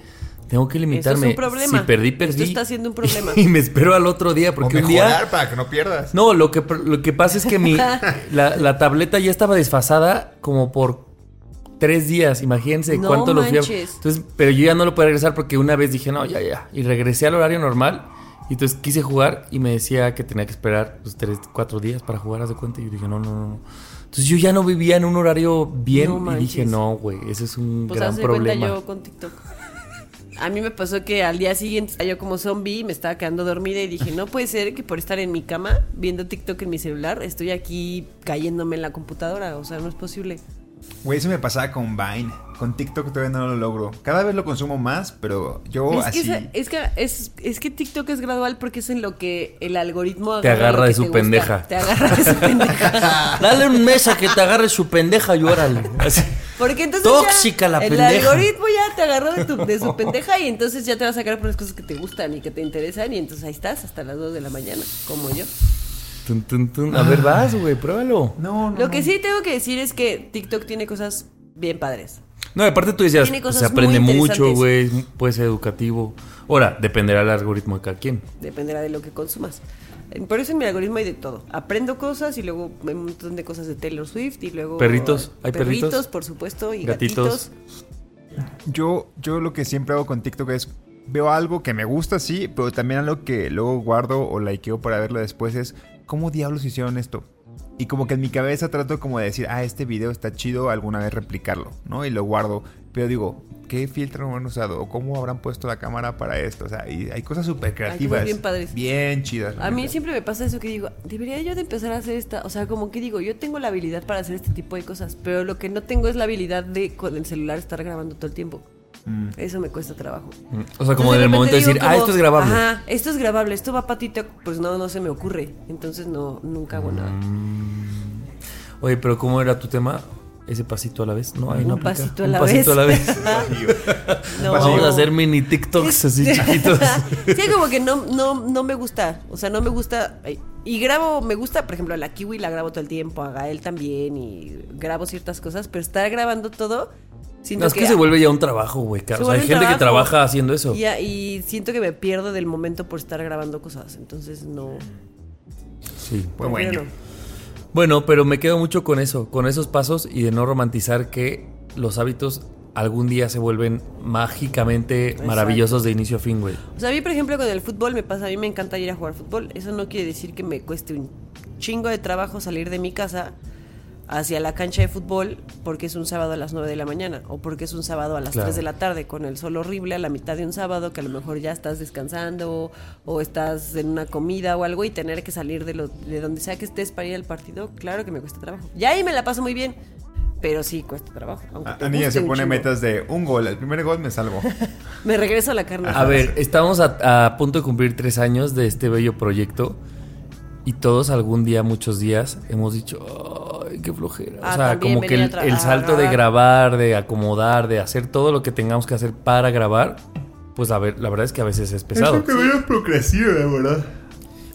tengo que limitarme. Eso es un problema. Si perdí, perdí. Esto está siendo un problema. Y me espero al otro día, porque o un día. para que no pierdas. No, lo que, lo que pasa es que mi, la, la tableta ya estaba desfasada como por tres días, imagínense No cuánto lo fui a... Entonces, pero yo ya no lo puedo regresar porque una vez dije, no, ya, ya. Y regresé al horario normal. Y entonces quise jugar y me decía que tenía que esperar pues, tres, cuatro días para jugar, haz de cuenta. Y yo dije, no, no, no. Entonces yo ya no vivía en un horario bien No y dije, no, güey, ese es un Pues gran de cuenta problema. yo con TikTok. A mí me pasó que al día siguiente estaba yo como zombie, me estaba quedando dormida y dije, no puede ser que por estar en mi cama viendo TikTok en mi celular, estoy aquí cayéndome en la computadora, o sea, no es posible. Güey, eso me pasaba con Vine. Con TikTok todavía no lo logro. Cada vez lo consumo más, pero yo es, así. que esa- es, que es, es que TikTok es gradual porque es en lo que el algoritmo Te agarra de su te gusta. pendeja. Te agarra de su pendeja. Dale un mes a que te agarre su pendeja y órale. Así. Porque entonces Tóxica ya la el pendeja. algoritmo ya te agarró de, tu- de su pendeja y entonces ya te va a sacar por las cosas que te gustan y que te interesan y entonces ahí estás hasta las 2 de la mañana, como yo. Tun, tun, tun. A ver, vas, güey, pruébalo. No, no. Lo que sí tengo que decir es que TikTok tiene cosas bien padres. No, aparte tú decías, Tiene cosas se aprende muy mucho, güey, puede ser educativo. Ahora, dependerá del algoritmo de cada quien. Dependerá de lo que consumas. Eh, Por eso en mi algoritmo hay de todo. Aprendo cosas y luego hay un montón de cosas de Taylor Swift y luego... ¿Perritos? ¿Hay perritos? por supuesto, y Gatitos. gatitos. Yo, yo lo que siempre hago con TikTok es veo algo que me gusta, sí, pero también algo que luego guardo o likeo para verlo después es ¿cómo diablos hicieron esto? Y como que en mi cabeza trato como de decir, ah, este video está chido, alguna vez replicarlo, ¿no? Y lo guardo. Pero digo, ¿qué filtro han usado? ¿O cómo habrán puesto la cámara para esto? O sea, y hay cosas súper creativas. bien padres. Bien chidas. A mí siempre me pasa eso que digo, debería yo de empezar a hacer esta, o sea, como que digo, yo tengo la habilidad para hacer este tipo de cosas, pero lo que no tengo es la habilidad de con el celular estar grabando todo el tiempo. Mm. Eso me cuesta trabajo. O sea, como Entonces, en el momento de decir, ah, esto es grabable. Ajá, esto es grabable, esto va para TikTok, pues no, no se me ocurre. Entonces no, nunca hago nada. Oye, pero ¿cómo era tu tema? Ese pasito a la vez, ¿no? Ahí no Un aplica. pasito a Un la pasito a la vez. vez. No. Vamos a hacer mini TikToks así chiquitos. sí, como que no, no, no me gusta. O sea, no me gusta. Y grabo, me gusta, por ejemplo, a la Kiwi la grabo todo el tiempo, a Gael también, y grabo ciertas cosas, pero estar grabando todo. Siento No, es que se vuelve ya un trabajo, güey. O sea, hay gente que trabaja haciendo eso. Y, y siento que me pierdo del momento por estar grabando cosas. Entonces no. Sí. Pues bueno. no. Bueno, pero me quedo mucho con eso, con esos pasos y de no romantizar que los hábitos algún día se vuelven mágicamente Exacto. maravillosos de inicio a fin, güey. O sea, a mí, por ejemplo, con el fútbol me pasa, a mí me encanta ir a jugar fútbol. Eso no quiere decir que me cueste un chingo de trabajo salir de mi casa hacia la cancha de fútbol porque es un sábado a las 9 de la mañana o porque es un sábado a las Claro. 3 de la tarde con el sol horrible a la mitad de un sábado que a lo mejor ya estás descansando o estás en una comida o algo y tener que salir de, lo, de donde sea que estés para ir al partido, claro que me cuesta trabajo. Ya ahí me la paso muy bien, pero sí cuesta trabajo. A, niña se pone chingo. metas de un gol. El primer gol me salvo. Me regreso a la carne. A ver, estamos a, a punto de cumplir tres años de este bello proyecto y todos algún día, muchos días, hemos dicho, ay, qué flojera. Ah, o sea, como que el, salto de grabar. de acomodar, de hacer todo lo que tengamos que hacer para grabar, pues a ver, la verdad es que a veces es pesado. Eso que de verdad.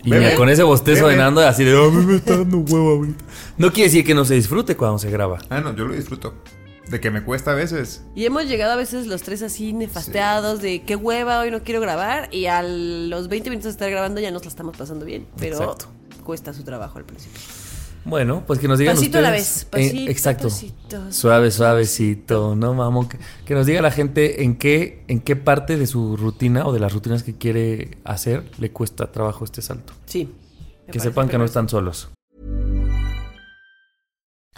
Y Bebe. mira, con ese bostezo Bebe. de Nando así de, a mí me está dando huevo ahorita. No quiere decir que no se disfrute cuando se graba. Ah, no, yo lo disfruto. De que me cuesta a veces. Y hemos llegado a veces los tres así nefasteados de qué hueva, hoy no quiero grabar. Y a los 20 minutos de estar grabando ya nos la estamos pasando bien. Pero Exacto. cuesta su trabajo al principio. Bueno, pues que nos digan Pasito a la ustedes. vez, pasito, eh, exacto. pasito, Suave, suavecito, no vamos. Que, que nos diga la gente en qué, en qué parte de su rutina o de las rutinas que quiere hacer le cuesta trabajo este salto. Sí. Que sepan que no están solos.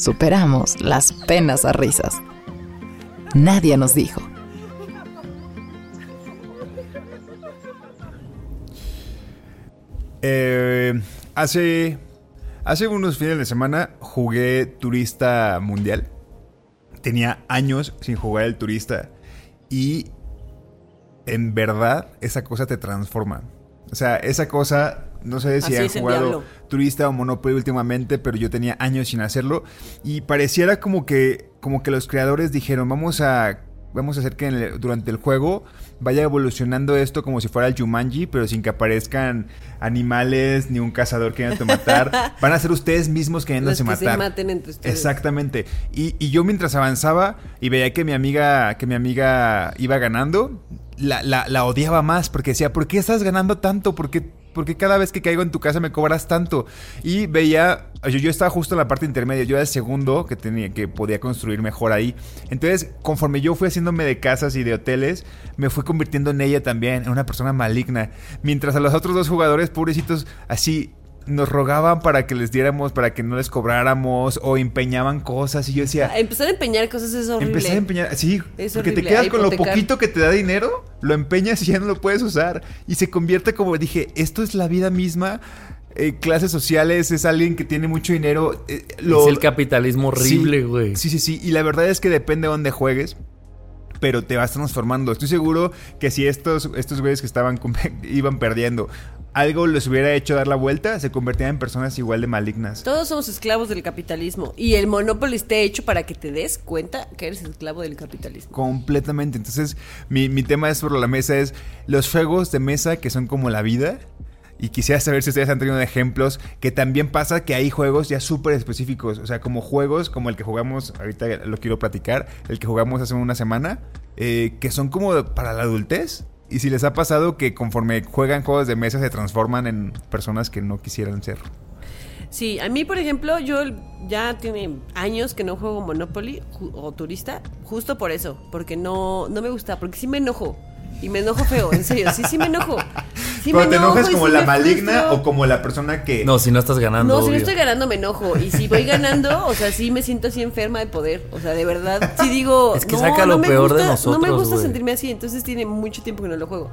Superamos las penas a risas. Nadie nos dijo. Eh, hace, hace unos fines de semana jugué Turista Mundial. Tenía años sin jugar el Turista. Y en verdad esa cosa te transforma. O sea, esa cosa No sé si Así han jugado turista o Monopoly últimamente, pero yo tenía años sin hacerlo. Y pareciera como que, como que los creadores dijeron, vamos a, vamos a hacer que el- durante el juego vaya evolucionando esto como si fuera el Jumanji, pero sin que aparezcan animales ni un cazador queriendo matar. Van a ser ustedes mismos Los queriéndose que se matar. maten entre ustedes. Exactamente. Y, y yo mientras avanzaba y veía que mi amiga, que mi amiga iba ganando, la, la- odiaba más porque decía, ¿por qué estás ganando tanto? ¿Por qué, por qué cada vez que caigo en tu casa me cobras tanto? Y veía, yo, yo estaba justo en la parte intermedia, yo era el segundo que tenía, que podía construir mejor ahí. Entonces, conforme yo fui haciéndome de casas y de hoteles, me fui convirtiendo en ella también, en una persona maligna. Mientras a los otros dos jugadores, pobrecitos, así nos rogaban para que les diéramos, para que no les cobráramos o empeñaban cosas y yo decía, Ah, Empezar a empeñar cosas es horrible. empecé a empeñar, sí, Es porque te quedas con lo poquito que te da dinero, lo empeñas y ya no lo puedes usar y se convierte como dije, esto es la vida misma. eh, clases sociales, es alguien que tiene mucho dinero. eh, lo- es el capitalismo horrible, güey. Sí, sí, sí. Y la verdad es que depende de dónde juegues. Pero te vas transformando. Estoy seguro que si estos, estos güeyes que estaban iban perdiendo, algo les hubiera hecho dar la vuelta, se convertían en personas igual de malignas. Todos somos esclavos del capitalismo. Y el Monopoly está hecho para que te des cuenta que eres esclavo del capitalismo. Completamente. Entonces, mi, mi tema es sobre la mesa es los juegos de mesa que son como la vida. Y quisiera saber si ustedes han tenido ejemplos que también pasa que hay juegos ya súper específicos. O sea, como juegos como el que jugamos, ahorita lo quiero platicar, el que jugamos hace una semana, eh, que son como para la adultez. Y si les ha pasado que conforme juegan juegos de mesa se transforman en personas que no quisieran ser. Sí, a mí, por ejemplo, yo ya tiene años que no juego Monopoly o turista, justo por eso, porque no, no me gusta, porque sí me enojo. Y me enojo feo, en serio, sí, sí me enojo. Sí Pero me te enojo enojas como sí la maligna frustro. o como la persona que... No, si no estás ganando. No, si no estoy ganando me enojo. Y si voy ganando, o sea, sí me siento así enferma de poder. O sea, de verdad, sí digo. Es que no, saca no lo me peor de gusta- No me nosotros, gusta sentirme así, entonces tiene mucho tiempo que no lo juego.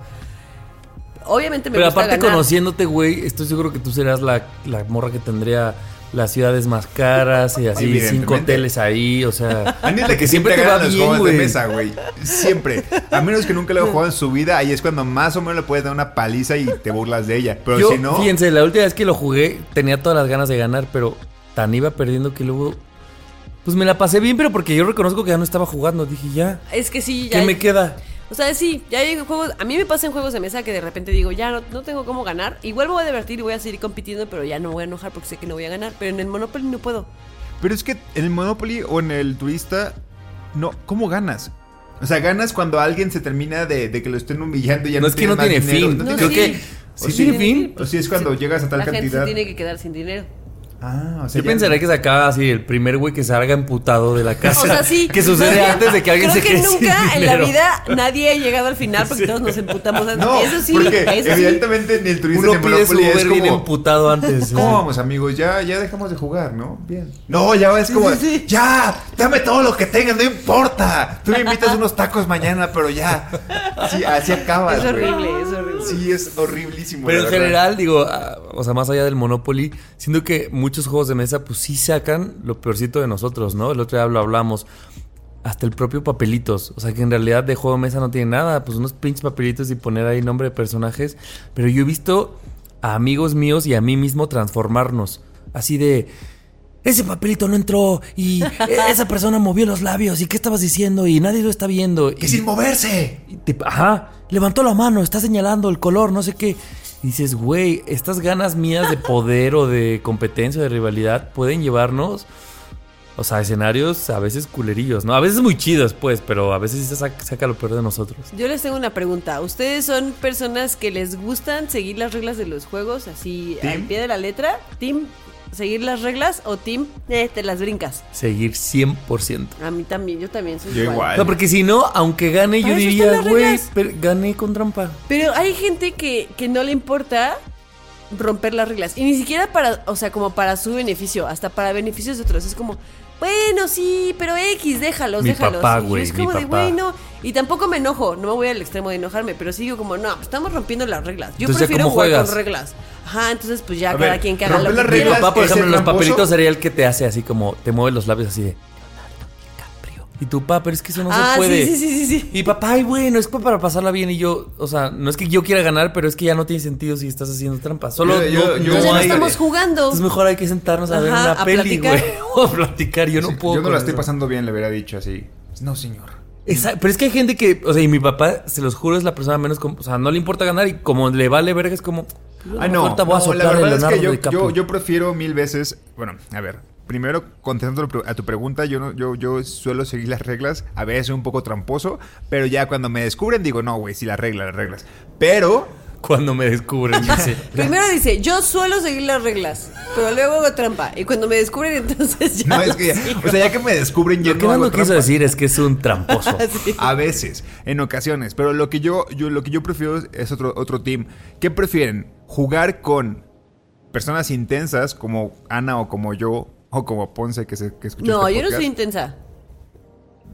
Obviamente me Pero gusta aparte ganar. conociéndote, güey, estoy seguro que tú serás la, la morra que tendría las ciudades más caras y así cinco hoteles ahí, o sea, A mí es que siempre te va ganan los bien, juegos de mesa, güey. Siempre. A menos que nunca lo haya jugado en su vida, ahí es cuando más o menos le puedes dar una paliza y te burlas de ella. Pero Yo, si no, fíjense, la última vez que lo jugué tenía todas las ganas de ganar, pero tan iba perdiendo que luego pues me la pasé bien, pero porque yo reconozco que ya no estaba jugando, dije, ya, Es que sí, ya. ¿qué me queda? O sea, sí, ya hay juegos. A mí me pasa en juegos de mesa que de repente digo, ya no, no tengo cómo ganar. Igual me voy a divertir y voy a seguir compitiendo, pero ya no me voy a enojar porque sé que no voy a ganar. Pero en el Monopoly no puedo. pero es que en el Monopoly o en el turista, no, ¿cómo ganas? O sea, ganas cuando alguien se termina de, de que lo estén humillando y ya No no, es que no tiene dinero. fin. No No, Creo tiene- que Sí sí tiene fin. O si es cuando llegas a tal La gente cantidad. se tiene que quedar sin dinero. Ah, o sea, Yo pensaría que sacaba así el primer güey que salga emputado de la casa. O sea, sí. Que sucede bien, antes de que alguien creo se que quede sin nunca en la dinero. vida nadie ha llegado al final porque todos nos emputamos antes. No, eso sí, porque eso sí. evidentemente ni el turista Uno ni pide su es Uber bien como... emputado antes. ¿Cómo vamos, amigos? Ya, ya dejamos de jugar, ¿no? Bien. No, ya es como, sí, sí. ya, dame todo lo que tengas, no importa. Tú me invitas unos tacos mañana, pero ya. Sí, así acabas, Es horrible, es horrible. Sí, es horriblísimo. Pero en verdad. general, digo, ah, o sea, más allá del Monopoly, siento que muchos juegos de mesa, pues sí sacan lo peorcito de nosotros, ¿no? El otro día lo hablamos. Hasta el propio papelitos. O sea, que en realidad de juego de mesa no tiene nada. Pues unos pinches papelitos y poner ahí nombre de personajes. Pero yo he visto a amigos míos y a mí mismo transformarnos. Así de. Ese papelito no entró y esa persona movió los labios y qué estabas diciendo y nadie lo está viendo. Que Y- sin moverse. y te- ajá, levantó la mano, está señalando el color, no sé qué. Y dices, güey, estas ganas mías de poder o de competencia o de rivalidad pueden llevarnos, o sea, a escenarios a veces culerillos, ¿no? A veces muy chidos, pues, pero a veces sí se saca, saca lo peor de nosotros. Yo les tengo una pregunta. ¿Ustedes son personas que les gustan seguir las reglas de los juegos así al ¿Team? pie de la letra? ¿Team seguir las reglas o team eh, te las brincas? Seguir 100%. A mí también, yo también soy Yo igual. igual. No, porque si no, aunque gane, yo Para diría, güey, gané con trampa. Pero hay gente que, que no le importa romper las reglas. Y ni siquiera para, o sea, como para su beneficio, hasta para beneficios de otros. Es como, bueno, sí, pero X, déjalos, Mi déjalos. papá, Y es mi como de, papá. güey, no. Y tampoco me enojo, no me voy al extremo de enojarme, pero sí digo como, no, pues estamos rompiendo las reglas. Yo Entonces, ¿ya prefiero jugar juegas? con reglas. Ajá, entonces pues ya A cada ver, quien que haga lo que quiera. Mi reglas papá, por ¿es ejemplo, en los tramposo? papelitos sería el que te hace así como, te mueve los labios así de... Leonardo DiCaprio. Y tu papá, pero es que eso no Ah, se puede. sí, sí, sí, sí, sí. Y papá, ay, bueno, es para pasarla bien. Y yo, o sea, no es que yo quiera ganar, pero es que ya no tiene sentido si estás haciendo trampa. Solo Yo- yo- no, yo- no Entonces ya no hay- estamos jugando. Entonces mejor hay que sentarnos a ver Ajá, una a peli, platicar. güey. O a platicar. Yo no Sí, puedo. yo no con la estoy eso. pasando bien, le hubiera dicho así. No, señor. Esa- pero es que hay gente que, o sea, y mi papá, se los juro, es la persona menos, com- o sea, no le importa ganar y como le vale verga es como, Ah, no, mejor te voy a no, la verdad es que yo, yo, yo prefiero mil veces, bueno, a ver, primero contestando a tu pregunta, yo no, yo, yo suelo seguir las reglas, a veces un poco tramposo, pero ya cuando me descubren digo, no, güey, sí las reglas, las reglas. Pero, Cuando me descubren, dice, Primero dice, yo suelo seguir las reglas, pero luego hago trampa. Y cuando me descubren, entonces ya. no es que, sigo. o sea, ya que me descubren ya lo que no no quiso trampa. decir es que es un tramposo. Sí. A veces, en ocasiones. Pero lo que yo, yo, lo que yo prefiero es otro, otro team. ¿Qué prefieren? ¿Jugar con personas intensas como Ana o como yo? O como Ponce que, se, que escucha No, este yo no soy intensa.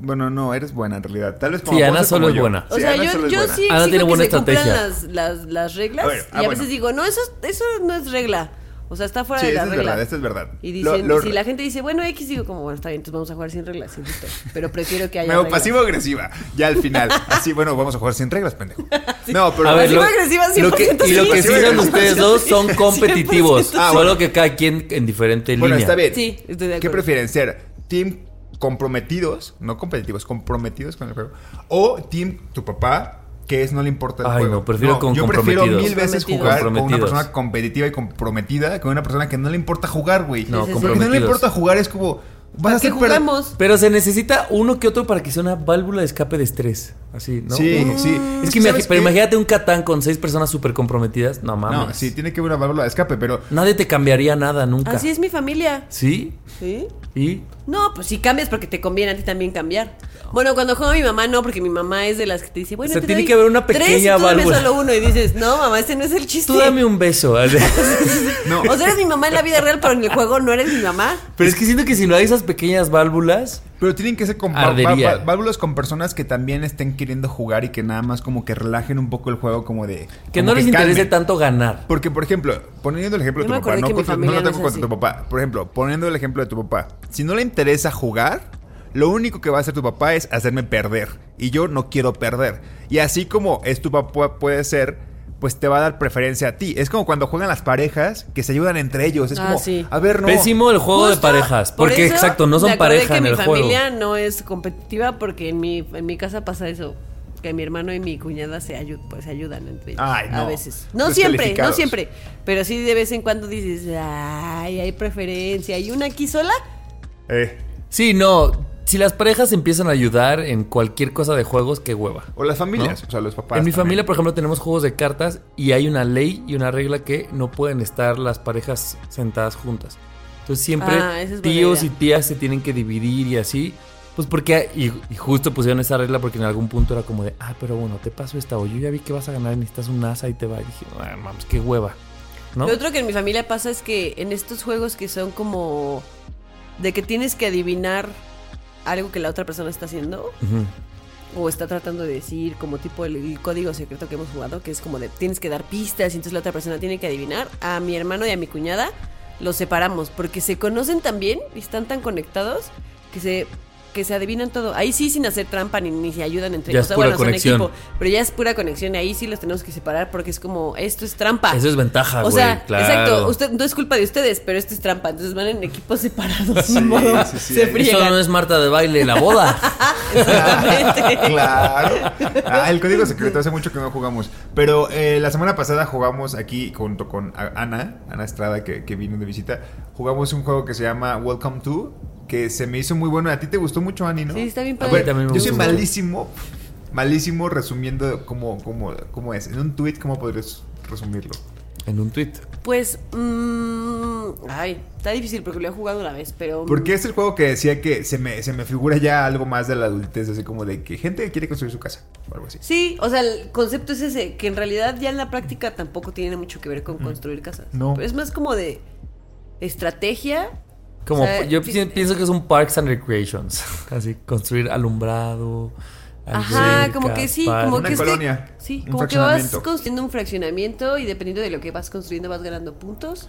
Bueno, no, eres buena en realidad. Tal vez como Sí, Ana Ponce, solo como es yo. buena. O Sí, sea, Ana yo, solo es yo buena. sí Ana exijo tiene que buena se cumplan estrategia. las, las, las reglas. A ver, ah, y a bueno. veces digo, no, eso, eso no es regla. O sea, está fuera Sí, de la esta es regla. verdad, esta es verdad. Y dicen, lo- si la gente dice, bueno, X, digo como, bueno, está bien, entonces vamos a jugar sin reglas, sí, listo. Pero prefiero que haya Me hago reglas. pasivo-agresiva. Ya al final. Así, bueno, vamos a jugar sin reglas, pendejo. No, pero. A ver, lo, Pasivo-agresiva, lo que, 100% y lo que sí. son ustedes dos son 100% competitivos. Ah, solo bueno. que cada quien en diferente bueno, línea. está bien. Sí, estoy de acuerdo. ¿Qué prefieren? ¿Ser team comprometidos? No competitivos, comprometidos con el juego. O team tu papá, que es no le importa el Ay, juego. no, prefiero con Yo prefiero mil veces jugar con una persona competitiva y comprometida que una persona que no le importa jugar, güey. No, Sí, sí, no le importa jugar, es como. Vas a ¿Para qué hacer per- jugamos? Pero se necesita uno que otro para que sea una válvula de escape de estrés. Así, ¿no? Sí, sí. Es que, imagi- ¿sabes pero qué? imagínate un Catán con seis personas súper comprometidas. No mames. No, sí, tiene que haber una válvula de escape, pero. Nadie te cambiaría nada nunca. Así es mi familia. ¿Sí? ¿Sí? ¿Y? No, pues si cambias porque te conviene a ti también cambiar. Bueno, cuando juega mi mamá, no, porque mi mamá es de las que te dice, bueno, O sea, te tiene doy que haber una tres y pequeña tú válvula. solo uno y dices, no, mamá, ese no es el chiste. Tú dame un beso. No. O sea, eres mi mamá en la vida real, pero en el juego no eres mi mamá. Pero es que siento que si no hay esas pequeñas válvulas. Pero tienen que ser con Ardería. válvulas con personas que también estén queriendo jugar y que nada más como que relajen un poco el juego, como de. Que como no les interese tanto ganar. Porque, por ejemplo, poniendo el ejemplo Yo de tu papá, no, contra- no lo tengo contra tu papá. Por ejemplo, poniendo el ejemplo de tu papá, si no le interesa jugar, lo único que va a hacer tu papá es hacerme perder. Y yo no quiero perder. Y así como es tu papá, puede ser. Pues te va a dar preferencia a ti. Es como cuando juegan las parejas que se ayudan entre ellos. Es Ah, como, sí. a ver, no. Pésimo el juego de parejas. por Porque, eso exacto, no son pareja que en el mi juego. familia no es competitiva porque en mi, en mi casa pasa eso. Que mi hermano y mi cuñada se, ayu- pues, se ayudan entre ellos. Ay, A no. veces. No Los siempre, no siempre. Pero sí de vez en cuando dices, ay, hay preferencia. ¿Y una aquí sola? Eh. Sí, no. Si las parejas empiezan a ayudar en cualquier cosa de juegos, qué hueva. O las familias, ¿No? o sea, los papás. en mi también. familia, por ejemplo, tenemos juegos de cartas y hay una ley y una regla que no pueden estar las parejas sentadas juntas. Entonces siempre Ah, es tíos y tías se tienen que dividir y así. Pues porque, y, y justo pusieron esa regla porque en algún punto era como de, ah, pero bueno, te paso esta o yo ya vi que vas a ganar y necesitas un asa y te va. Y dije, ah, mames, qué hueva. ¿No? Lo otro que en mi familia pasa es que en estos juegos que son como de que tienes que adivinar algo que la otra persona está haciendo o está tratando de decir, como tipo el, el código secreto que hemos jugado, que es como de tienes que dar pistas y entonces la otra persona tiene que adivinar. A mi hermano y a mi cuñada los separamos porque se conocen tan bien y están tan conectados que se que se adivinan todo. Ahí sí sin hacer trampa ni, ni se ayudan entre ellos. es pura conexión. son equipo, pero ya es pura conexión y ahí sí los tenemos que separar porque es como esto es trampa. Eso es ventaja, O güey. sea, claro. exacto, usted, no es culpa de ustedes, pero esto es trampa. Entonces van en equipos separados. Sí, modo, sí, sí. se Eso no es Marta de baile, la boda. Exactamente. Claro. Ah, el código secreto hace mucho que no jugamos. Pero eh, la semana pasada jugamos aquí junto con Ana, Ana Estrada, que, que vino de visita. Jugamos un juego que se llama Welcome to, que se me hizo muy bueno. A ti te gustó mucho, Ani, ¿no? Sí, está bien padre. ver, A mí también me yo soy malísimo, malísimo resumiendo cómo, cómo, cómo es. En un tweet, ¿cómo podrías resumirlo? en un tweet. Pues, mm, ay, está difícil porque lo he jugado una vez, pero... Porque es el juego que decía que se me, se me figura ya algo más de la adultez, así como de que gente quiere construir su casa o algo así. Sí, o sea, el concepto es ese, que en realidad ya en la práctica tampoco tiene mucho que ver con construir casas. No. Es más como de estrategia. Como O sea, yo pi- pienso que es un Parks and Recreations. Así, construir alumbrado. Ajá, albercas, como que sí, parques. como Una que es que- colonia, sí, como que vas construyendo un fraccionamiento y dependiendo de lo que vas construyendo vas ganando puntos.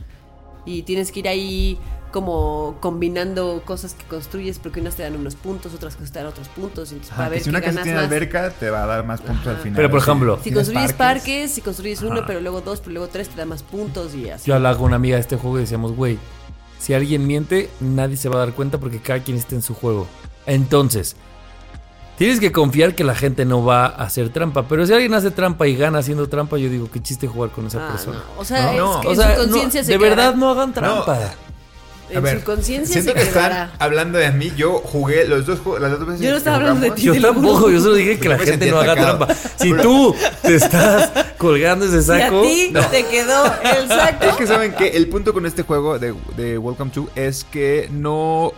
y tienes que ir ahí como combinando cosas que construyes porque unas te dan unos puntos, otras te dan otros puntos. Entonces, Ajá, para ver si una casa tiene más. alberca, te va a dar más puntos al final. Pero, por ejemplo, Si ¿Tienes construyes parques? si construyes uno, pero luego dos, pero luego tres, te da más puntos y así. Yo hablaba con una amiga de este juego y decíamos, güey, si alguien miente, nadie se va a dar cuenta porque cada quien está en su juego. Entonces, tienes que confiar que la gente no va a hacer trampa. Pero si alguien hace trampa y gana haciendo trampa, yo digo, qué chiste jugar con esa Ah, persona. no. O sea, No, es que O en sea, su conciencia no, se de verdad no hagan trampa. En A ver, su conciencia siento se que están quedará. hablando de mí. Yo jugué los dos las dos veces. Yo no estaba hablando de ti. Yo tampoco, yo solo dije que la gente no haga atacado. trampa. Si tú te estás colgando ese Si a saco. ti no. te quedó el saco. Es que saben que el punto con este juego de, de Welcome to es que no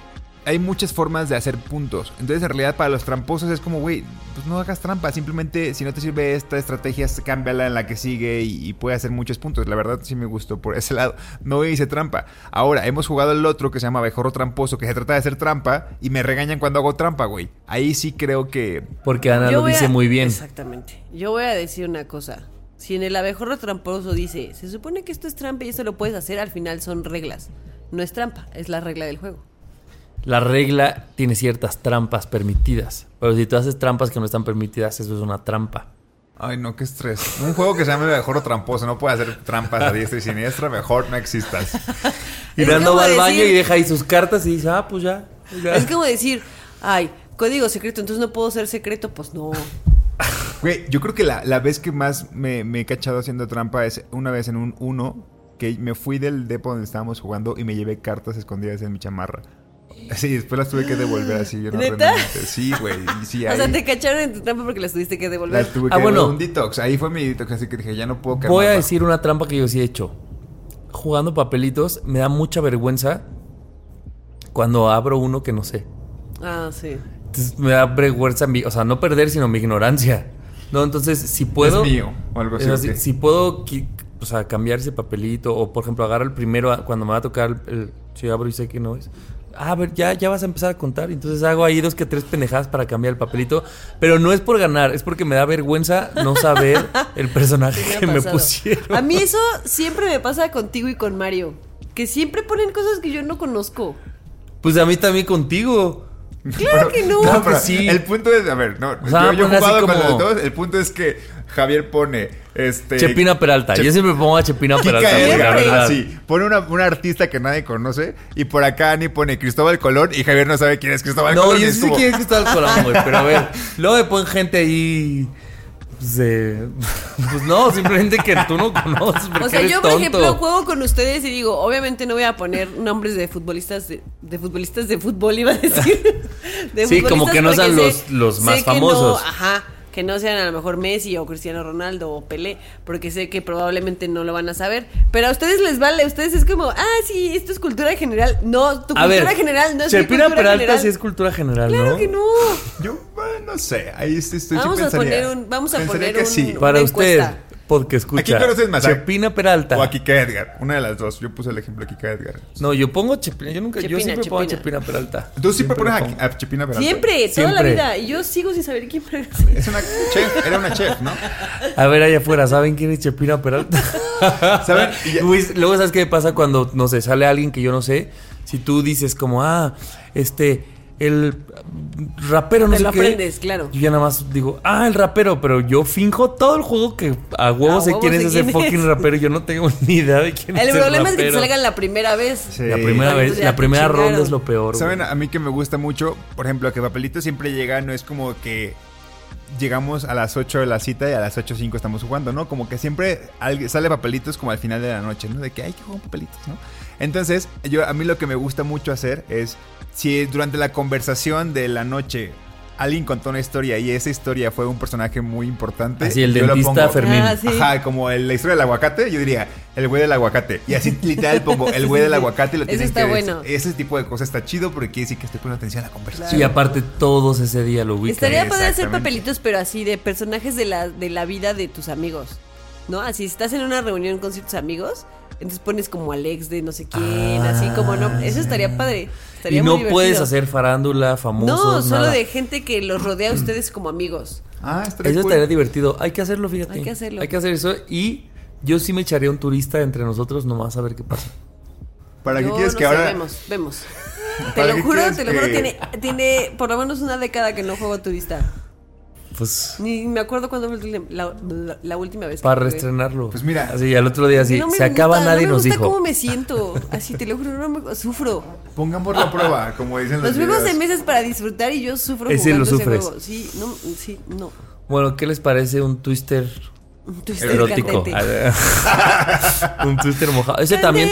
hay muchas formas de hacer puntos. Entonces, en realidad, para los tramposos es como, güey, pues no hagas trampa. Simplemente, si no te sirve esta estrategia, cámbiala en la que sigue y, y puede hacer muchos puntos. La verdad, sí me gustó por ese lado. No hice trampa. Ahora, hemos jugado el otro que se llama Bejorro Tramposo, que se trata de hacer trampa y me regañan cuando hago trampa, güey. Ahí sí creo que. Porque Ana Yo lo dice a- muy bien. Exactamente. Yo voy a decir una cosa. Si en el abejorro tramposo dice, se supone que esto es trampa y esto lo puedes hacer, al final son reglas. No es trampa, es la regla del juego. La regla tiene ciertas trampas permitidas. Pero si tú haces trampas que no están permitidas, eso es una trampa. Ay, no, qué estrés. Un juego que se llama Bejorro Tramposo no puede hacer trampas a diestra y siniestra. Mejor no existas. Y Es Nando como va al baño decir- y deja ahí sus cartas y dice, ah, pues ya. ya. Es como decir, ay, código secreto, entonces no puedo ser secreto, pues no. Güey, yo creo que la, la vez que más me, me he cachado haciendo trampa es una vez en un 1 que me fui del depo donde estábamos jugando y me llevé cartas escondidas en mi chamarra. Sí, después las tuve que devolver así. Yo no ¿Neta? Sí, güey. y Sí, O sea, te cacharon en tu trampa porque las tuviste que devolver. las tuve que Ah, bueno. devolver un detox. Ahí fue mi detox, así que dije, ya no puedo Voy a más decir una trampa que yo sí he hecho. Jugando papelitos, me da mucha vergüenza cuando abro uno que no sé. Ah, sí. Entonces me da vergüenza, mi, o sea, no perder, sino mi ignorancia. No, entonces, si puedo. Es mío, o algo así, si, puedo, o sea, cambiar ese papelito, o por ejemplo, agarro el primero cuando me va a tocar el. el- si abro y sé que no es. Ah, a ver, ya, ya vas a empezar a contar. Entonces hago ahí dos que tres pendejadas para cambiar el papelito. Pero no es por ganar, es porque me da vergüenza no saber el personaje me que me pusieron. A mí eso siempre me pasa contigo y con Mario. Que siempre ponen cosas que yo no conozco. Pues a mí también contigo. Claro que no. Claro que pero sí. El punto es, a ver, no, O sea, yo, yo he jugado con como- los dos. El punto es que Javier pone este Chepina Peralta. Chep- Yo siempre pongo a Chepina Kika Peralta. güey, la Edgar, verdad. así. Pone una, una artista que nadie conoce. Y por acá Ani pone Cristóbal Colón. Y Javier no sabe quién es Cristóbal No, Colón. y yo sí sé quién es Cristóbal Colón, güey. Pero a ver, luego me ponen gente ahí. Pues, de- pues no, simplemente que tú no conoces. Porque O sea, eres yo, por tonto. ejemplo, juego con ustedes y digo, obviamente no voy a poner nombres de futbolistas de, de futbolistas de fútbol, iba a decir. De Sí, como que no sean los- los sé más que no- famosos. ajá, que no sean a lo mejor Messi o Cristiano Ronaldo o Pelé, porque sé que probablemente no lo van a saber. Pero a ustedes les vale, a ustedes es como, ah, sí, esto es cultura general. No, tu A cultura ver, general no es Chepina cultura Peralta general. sí es cultura general, Claro ¿no? que no. Yo, bueno, no sé. Ahí estoy. sí Vamos a pensaría- poner un- vamos a poner que un- sí. Para Una usted, encuesta. Porque escucha. ¿A quién conoces más? Chepina Peralta. O a Kika Edgar. Una de las dos. Yo puse el ejemplo de Kika Edgar. No, yo pongo Chepina. Yo nunca, yo Chepina, siempre pongo a Chepina. Chepina Peralta. Tú siempre, pones a, a Chepina Peralta. Siempre, toda la vida. Y yo sigo sin saber quién es. Es una chef. Era una chef, ¿no? A ver, allá afuera, ¿saben quién es Chepina Peralta? ¿Saben? Luis, luego, ¿sabes qué pasa cuando, no sé, sale alguien que yo no sé? Si tú dices como, ah, este, el rapero no Te sé lo qué. aprendes, claro. Yo ya nada más digo, ah, el rapero, pero yo finjo todo el juego que a huevo A sé huevo quién es sé ese quién fucking es. rapero yo no tengo ni idea de quién El es problema es que te salgan la primera vez. Sí. La primera Ay, vez, la primera chingaron. ronda es lo peor. güey. ¿Saben? A mí que me gusta mucho, por ejemplo, que Papelito siempre llega, no es como que llegamos a las 8 de la cita y a las 8.05 estamos jugando, ¿no? Como que siempre sale Papelitos como al final de la noche, ¿no? De que hay que jugar Papelitos, ¿no? Entonces, yo a mí lo que me gusta mucho hacer es, si durante la conversación de la noche alguien contó una historia y esa historia fue un personaje muy importante. Así, el yo lo dentista pongo- Fermín. Ah, sí. Ajá, como el- la historia del aguacate, yo diría, el güey del aguacate. Y así literal pongo, el güey del aguacate y lo está que bueno. Ese tipo de cosas está chido porque quiere decir que estoy poniendo atención a la conversación. Y aparte todos ese día lo ubican. Estaría padre hacer papelitos, pero así de personajes de la, de la vida de tus amigos. ¿No? Así, si estás en una reunión con ciertos amigos, entonces pones como Alex de no sé quién, así como no. Eso estaría padre. Estaría Y muy no divertido. puedes hacer farándula, famosos, No, solo nada. de gente que los rodea a ustedes como amigos. Ah, estaría Eso cool. estaría divertido. Hay que hacerlo, fíjate. Hay que hacerlo. Hay que hacer eso. Y yo sí me echaría un turista entre nosotros nomás a ver qué pasa. ¿Para qué quieres no que sé, ahora vemos, vemos. Te ¿Para lo juro, te lo juro, que- tiene, tiene por lo menos una década que no juego turista. Pues Ni me acuerdo cuándo fue la, la- la última vez. que para reestrenarlo. Pues mira. Así, al otro día así, No se acaba, gusta, nadie no me nos gusta dijo. cómo me siento. Así te lo juro, no me, sufro. pongamos la prueba, como dicen los, Los juegos de videos. mesa es para disfrutar y yo sufro Ese jugando lo ese sufres. juego. Sí, no, sí, no. Bueno, ¿qué les parece un twister Un twister erótico? un twister mojado. Ese también,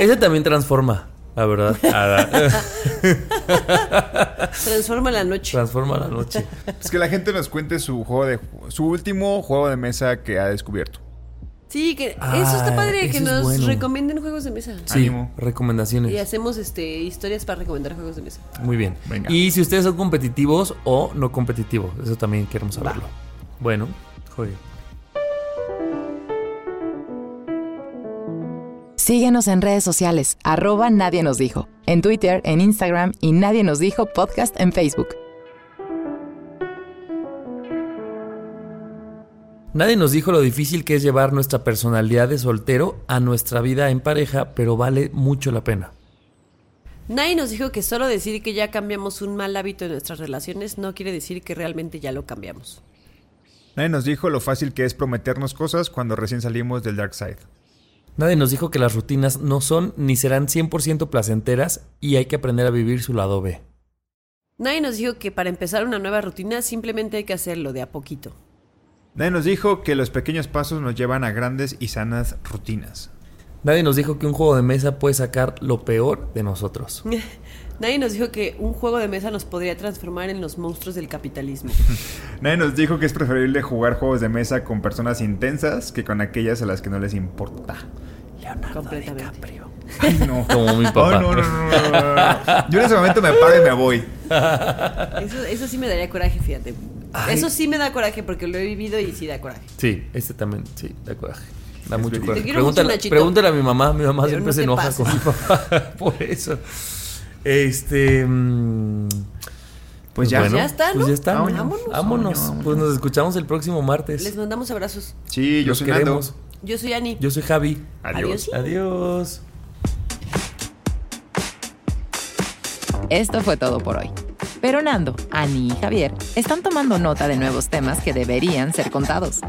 ese también transforma, la verdad. Ah, Transforma la noche. transforma la noche. Es que la gente nos cuente su juego de su último juego de mesa que ha descubierto. Sí, que Ah, eso está padre, que es nos bueno. recomienden juegos de mesa. Sí, Ánimo. recomendaciones. Y hacemos este historias para recomendar juegos de mesa. Muy bien. Venga. Y si ustedes son competitivos o no competitivos, eso también queremos saberlo. Bueno, joder. Síguenos en redes sociales, arroba Nadie nos dijo, en Twitter, en Instagram y Nadie nos dijo podcast en Facebook. Nadie nos dijo lo difícil que es llevar nuestra personalidad de soltero a nuestra vida en pareja, pero vale mucho la pena. Nadie nos dijo que solo decir que ya cambiamos un mal hábito en nuestras relaciones no quiere decir que realmente ya lo cambiamos. Nadie nos dijo lo fácil que es prometernos cosas cuando recién salimos del dark side. Nadie nos dijo que las rutinas no son ni serán 100% placenteras y hay que aprender a vivir su lado B. Nadie nos dijo que para empezar una nueva rutina simplemente hay que hacerlo de a poquito. Nadie nos dijo que los pequeños pasos nos llevan a grandes y sanas rutinas. Nadie nos dijo que un juego de mesa puede sacar lo peor de nosotros. Nadie nos dijo que un juego de mesa nos podría transformar en los monstruos del capitalismo. Nadie nos dijo que es preferible jugar juegos de mesa con personas intensas que con aquellas a las que no les importa. completamente. Ay, no. Como mi papá. Ay, no, no, no, no, no. Yo en ese momento me paro y me voy. Eso, eso sí me daría coraje, fíjate. Ay. Eso sí me da coraje porque lo he vivido y sí da coraje. Sí, este también, sí, da coraje. Da Es mucho coraje. Pregúntale, a mi mamá. Mi mamá Pero siempre no se enoja pases. con mi papá. Por eso. Este. mm, Pues ya. bueno, Ya está, ¿no? Pues ya está. Vámonos. Vámonos. Vámonos. Pues nos escuchamos el próximo martes. Les mandamos abrazos. Sí, yo Los soy Nando. queremos. Yo soy Ani. Yo soy Javi. Adiós. Adiós. Esto fue todo por hoy. Pero Nando, Ani y Javier están tomando nota de nuevos temas que deberían ser contados.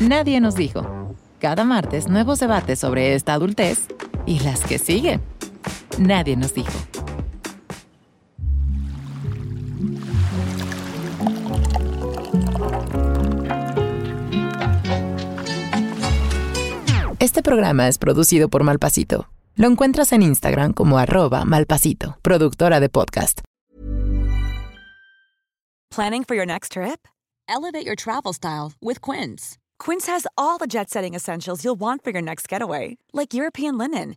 Nadie nos dijo. Cada martes nuevos debates sobre esta adultez y las que siguen. Nadie nos dijo. Este programa es producido por Malpasito. Lo encuentras en Instagram como arroba malpasito, productora de podcast. Planning for your next trip? Elevate your travel style with Quince. Quince has all the jet setting essentials you'll want for your next getaway, like European linen,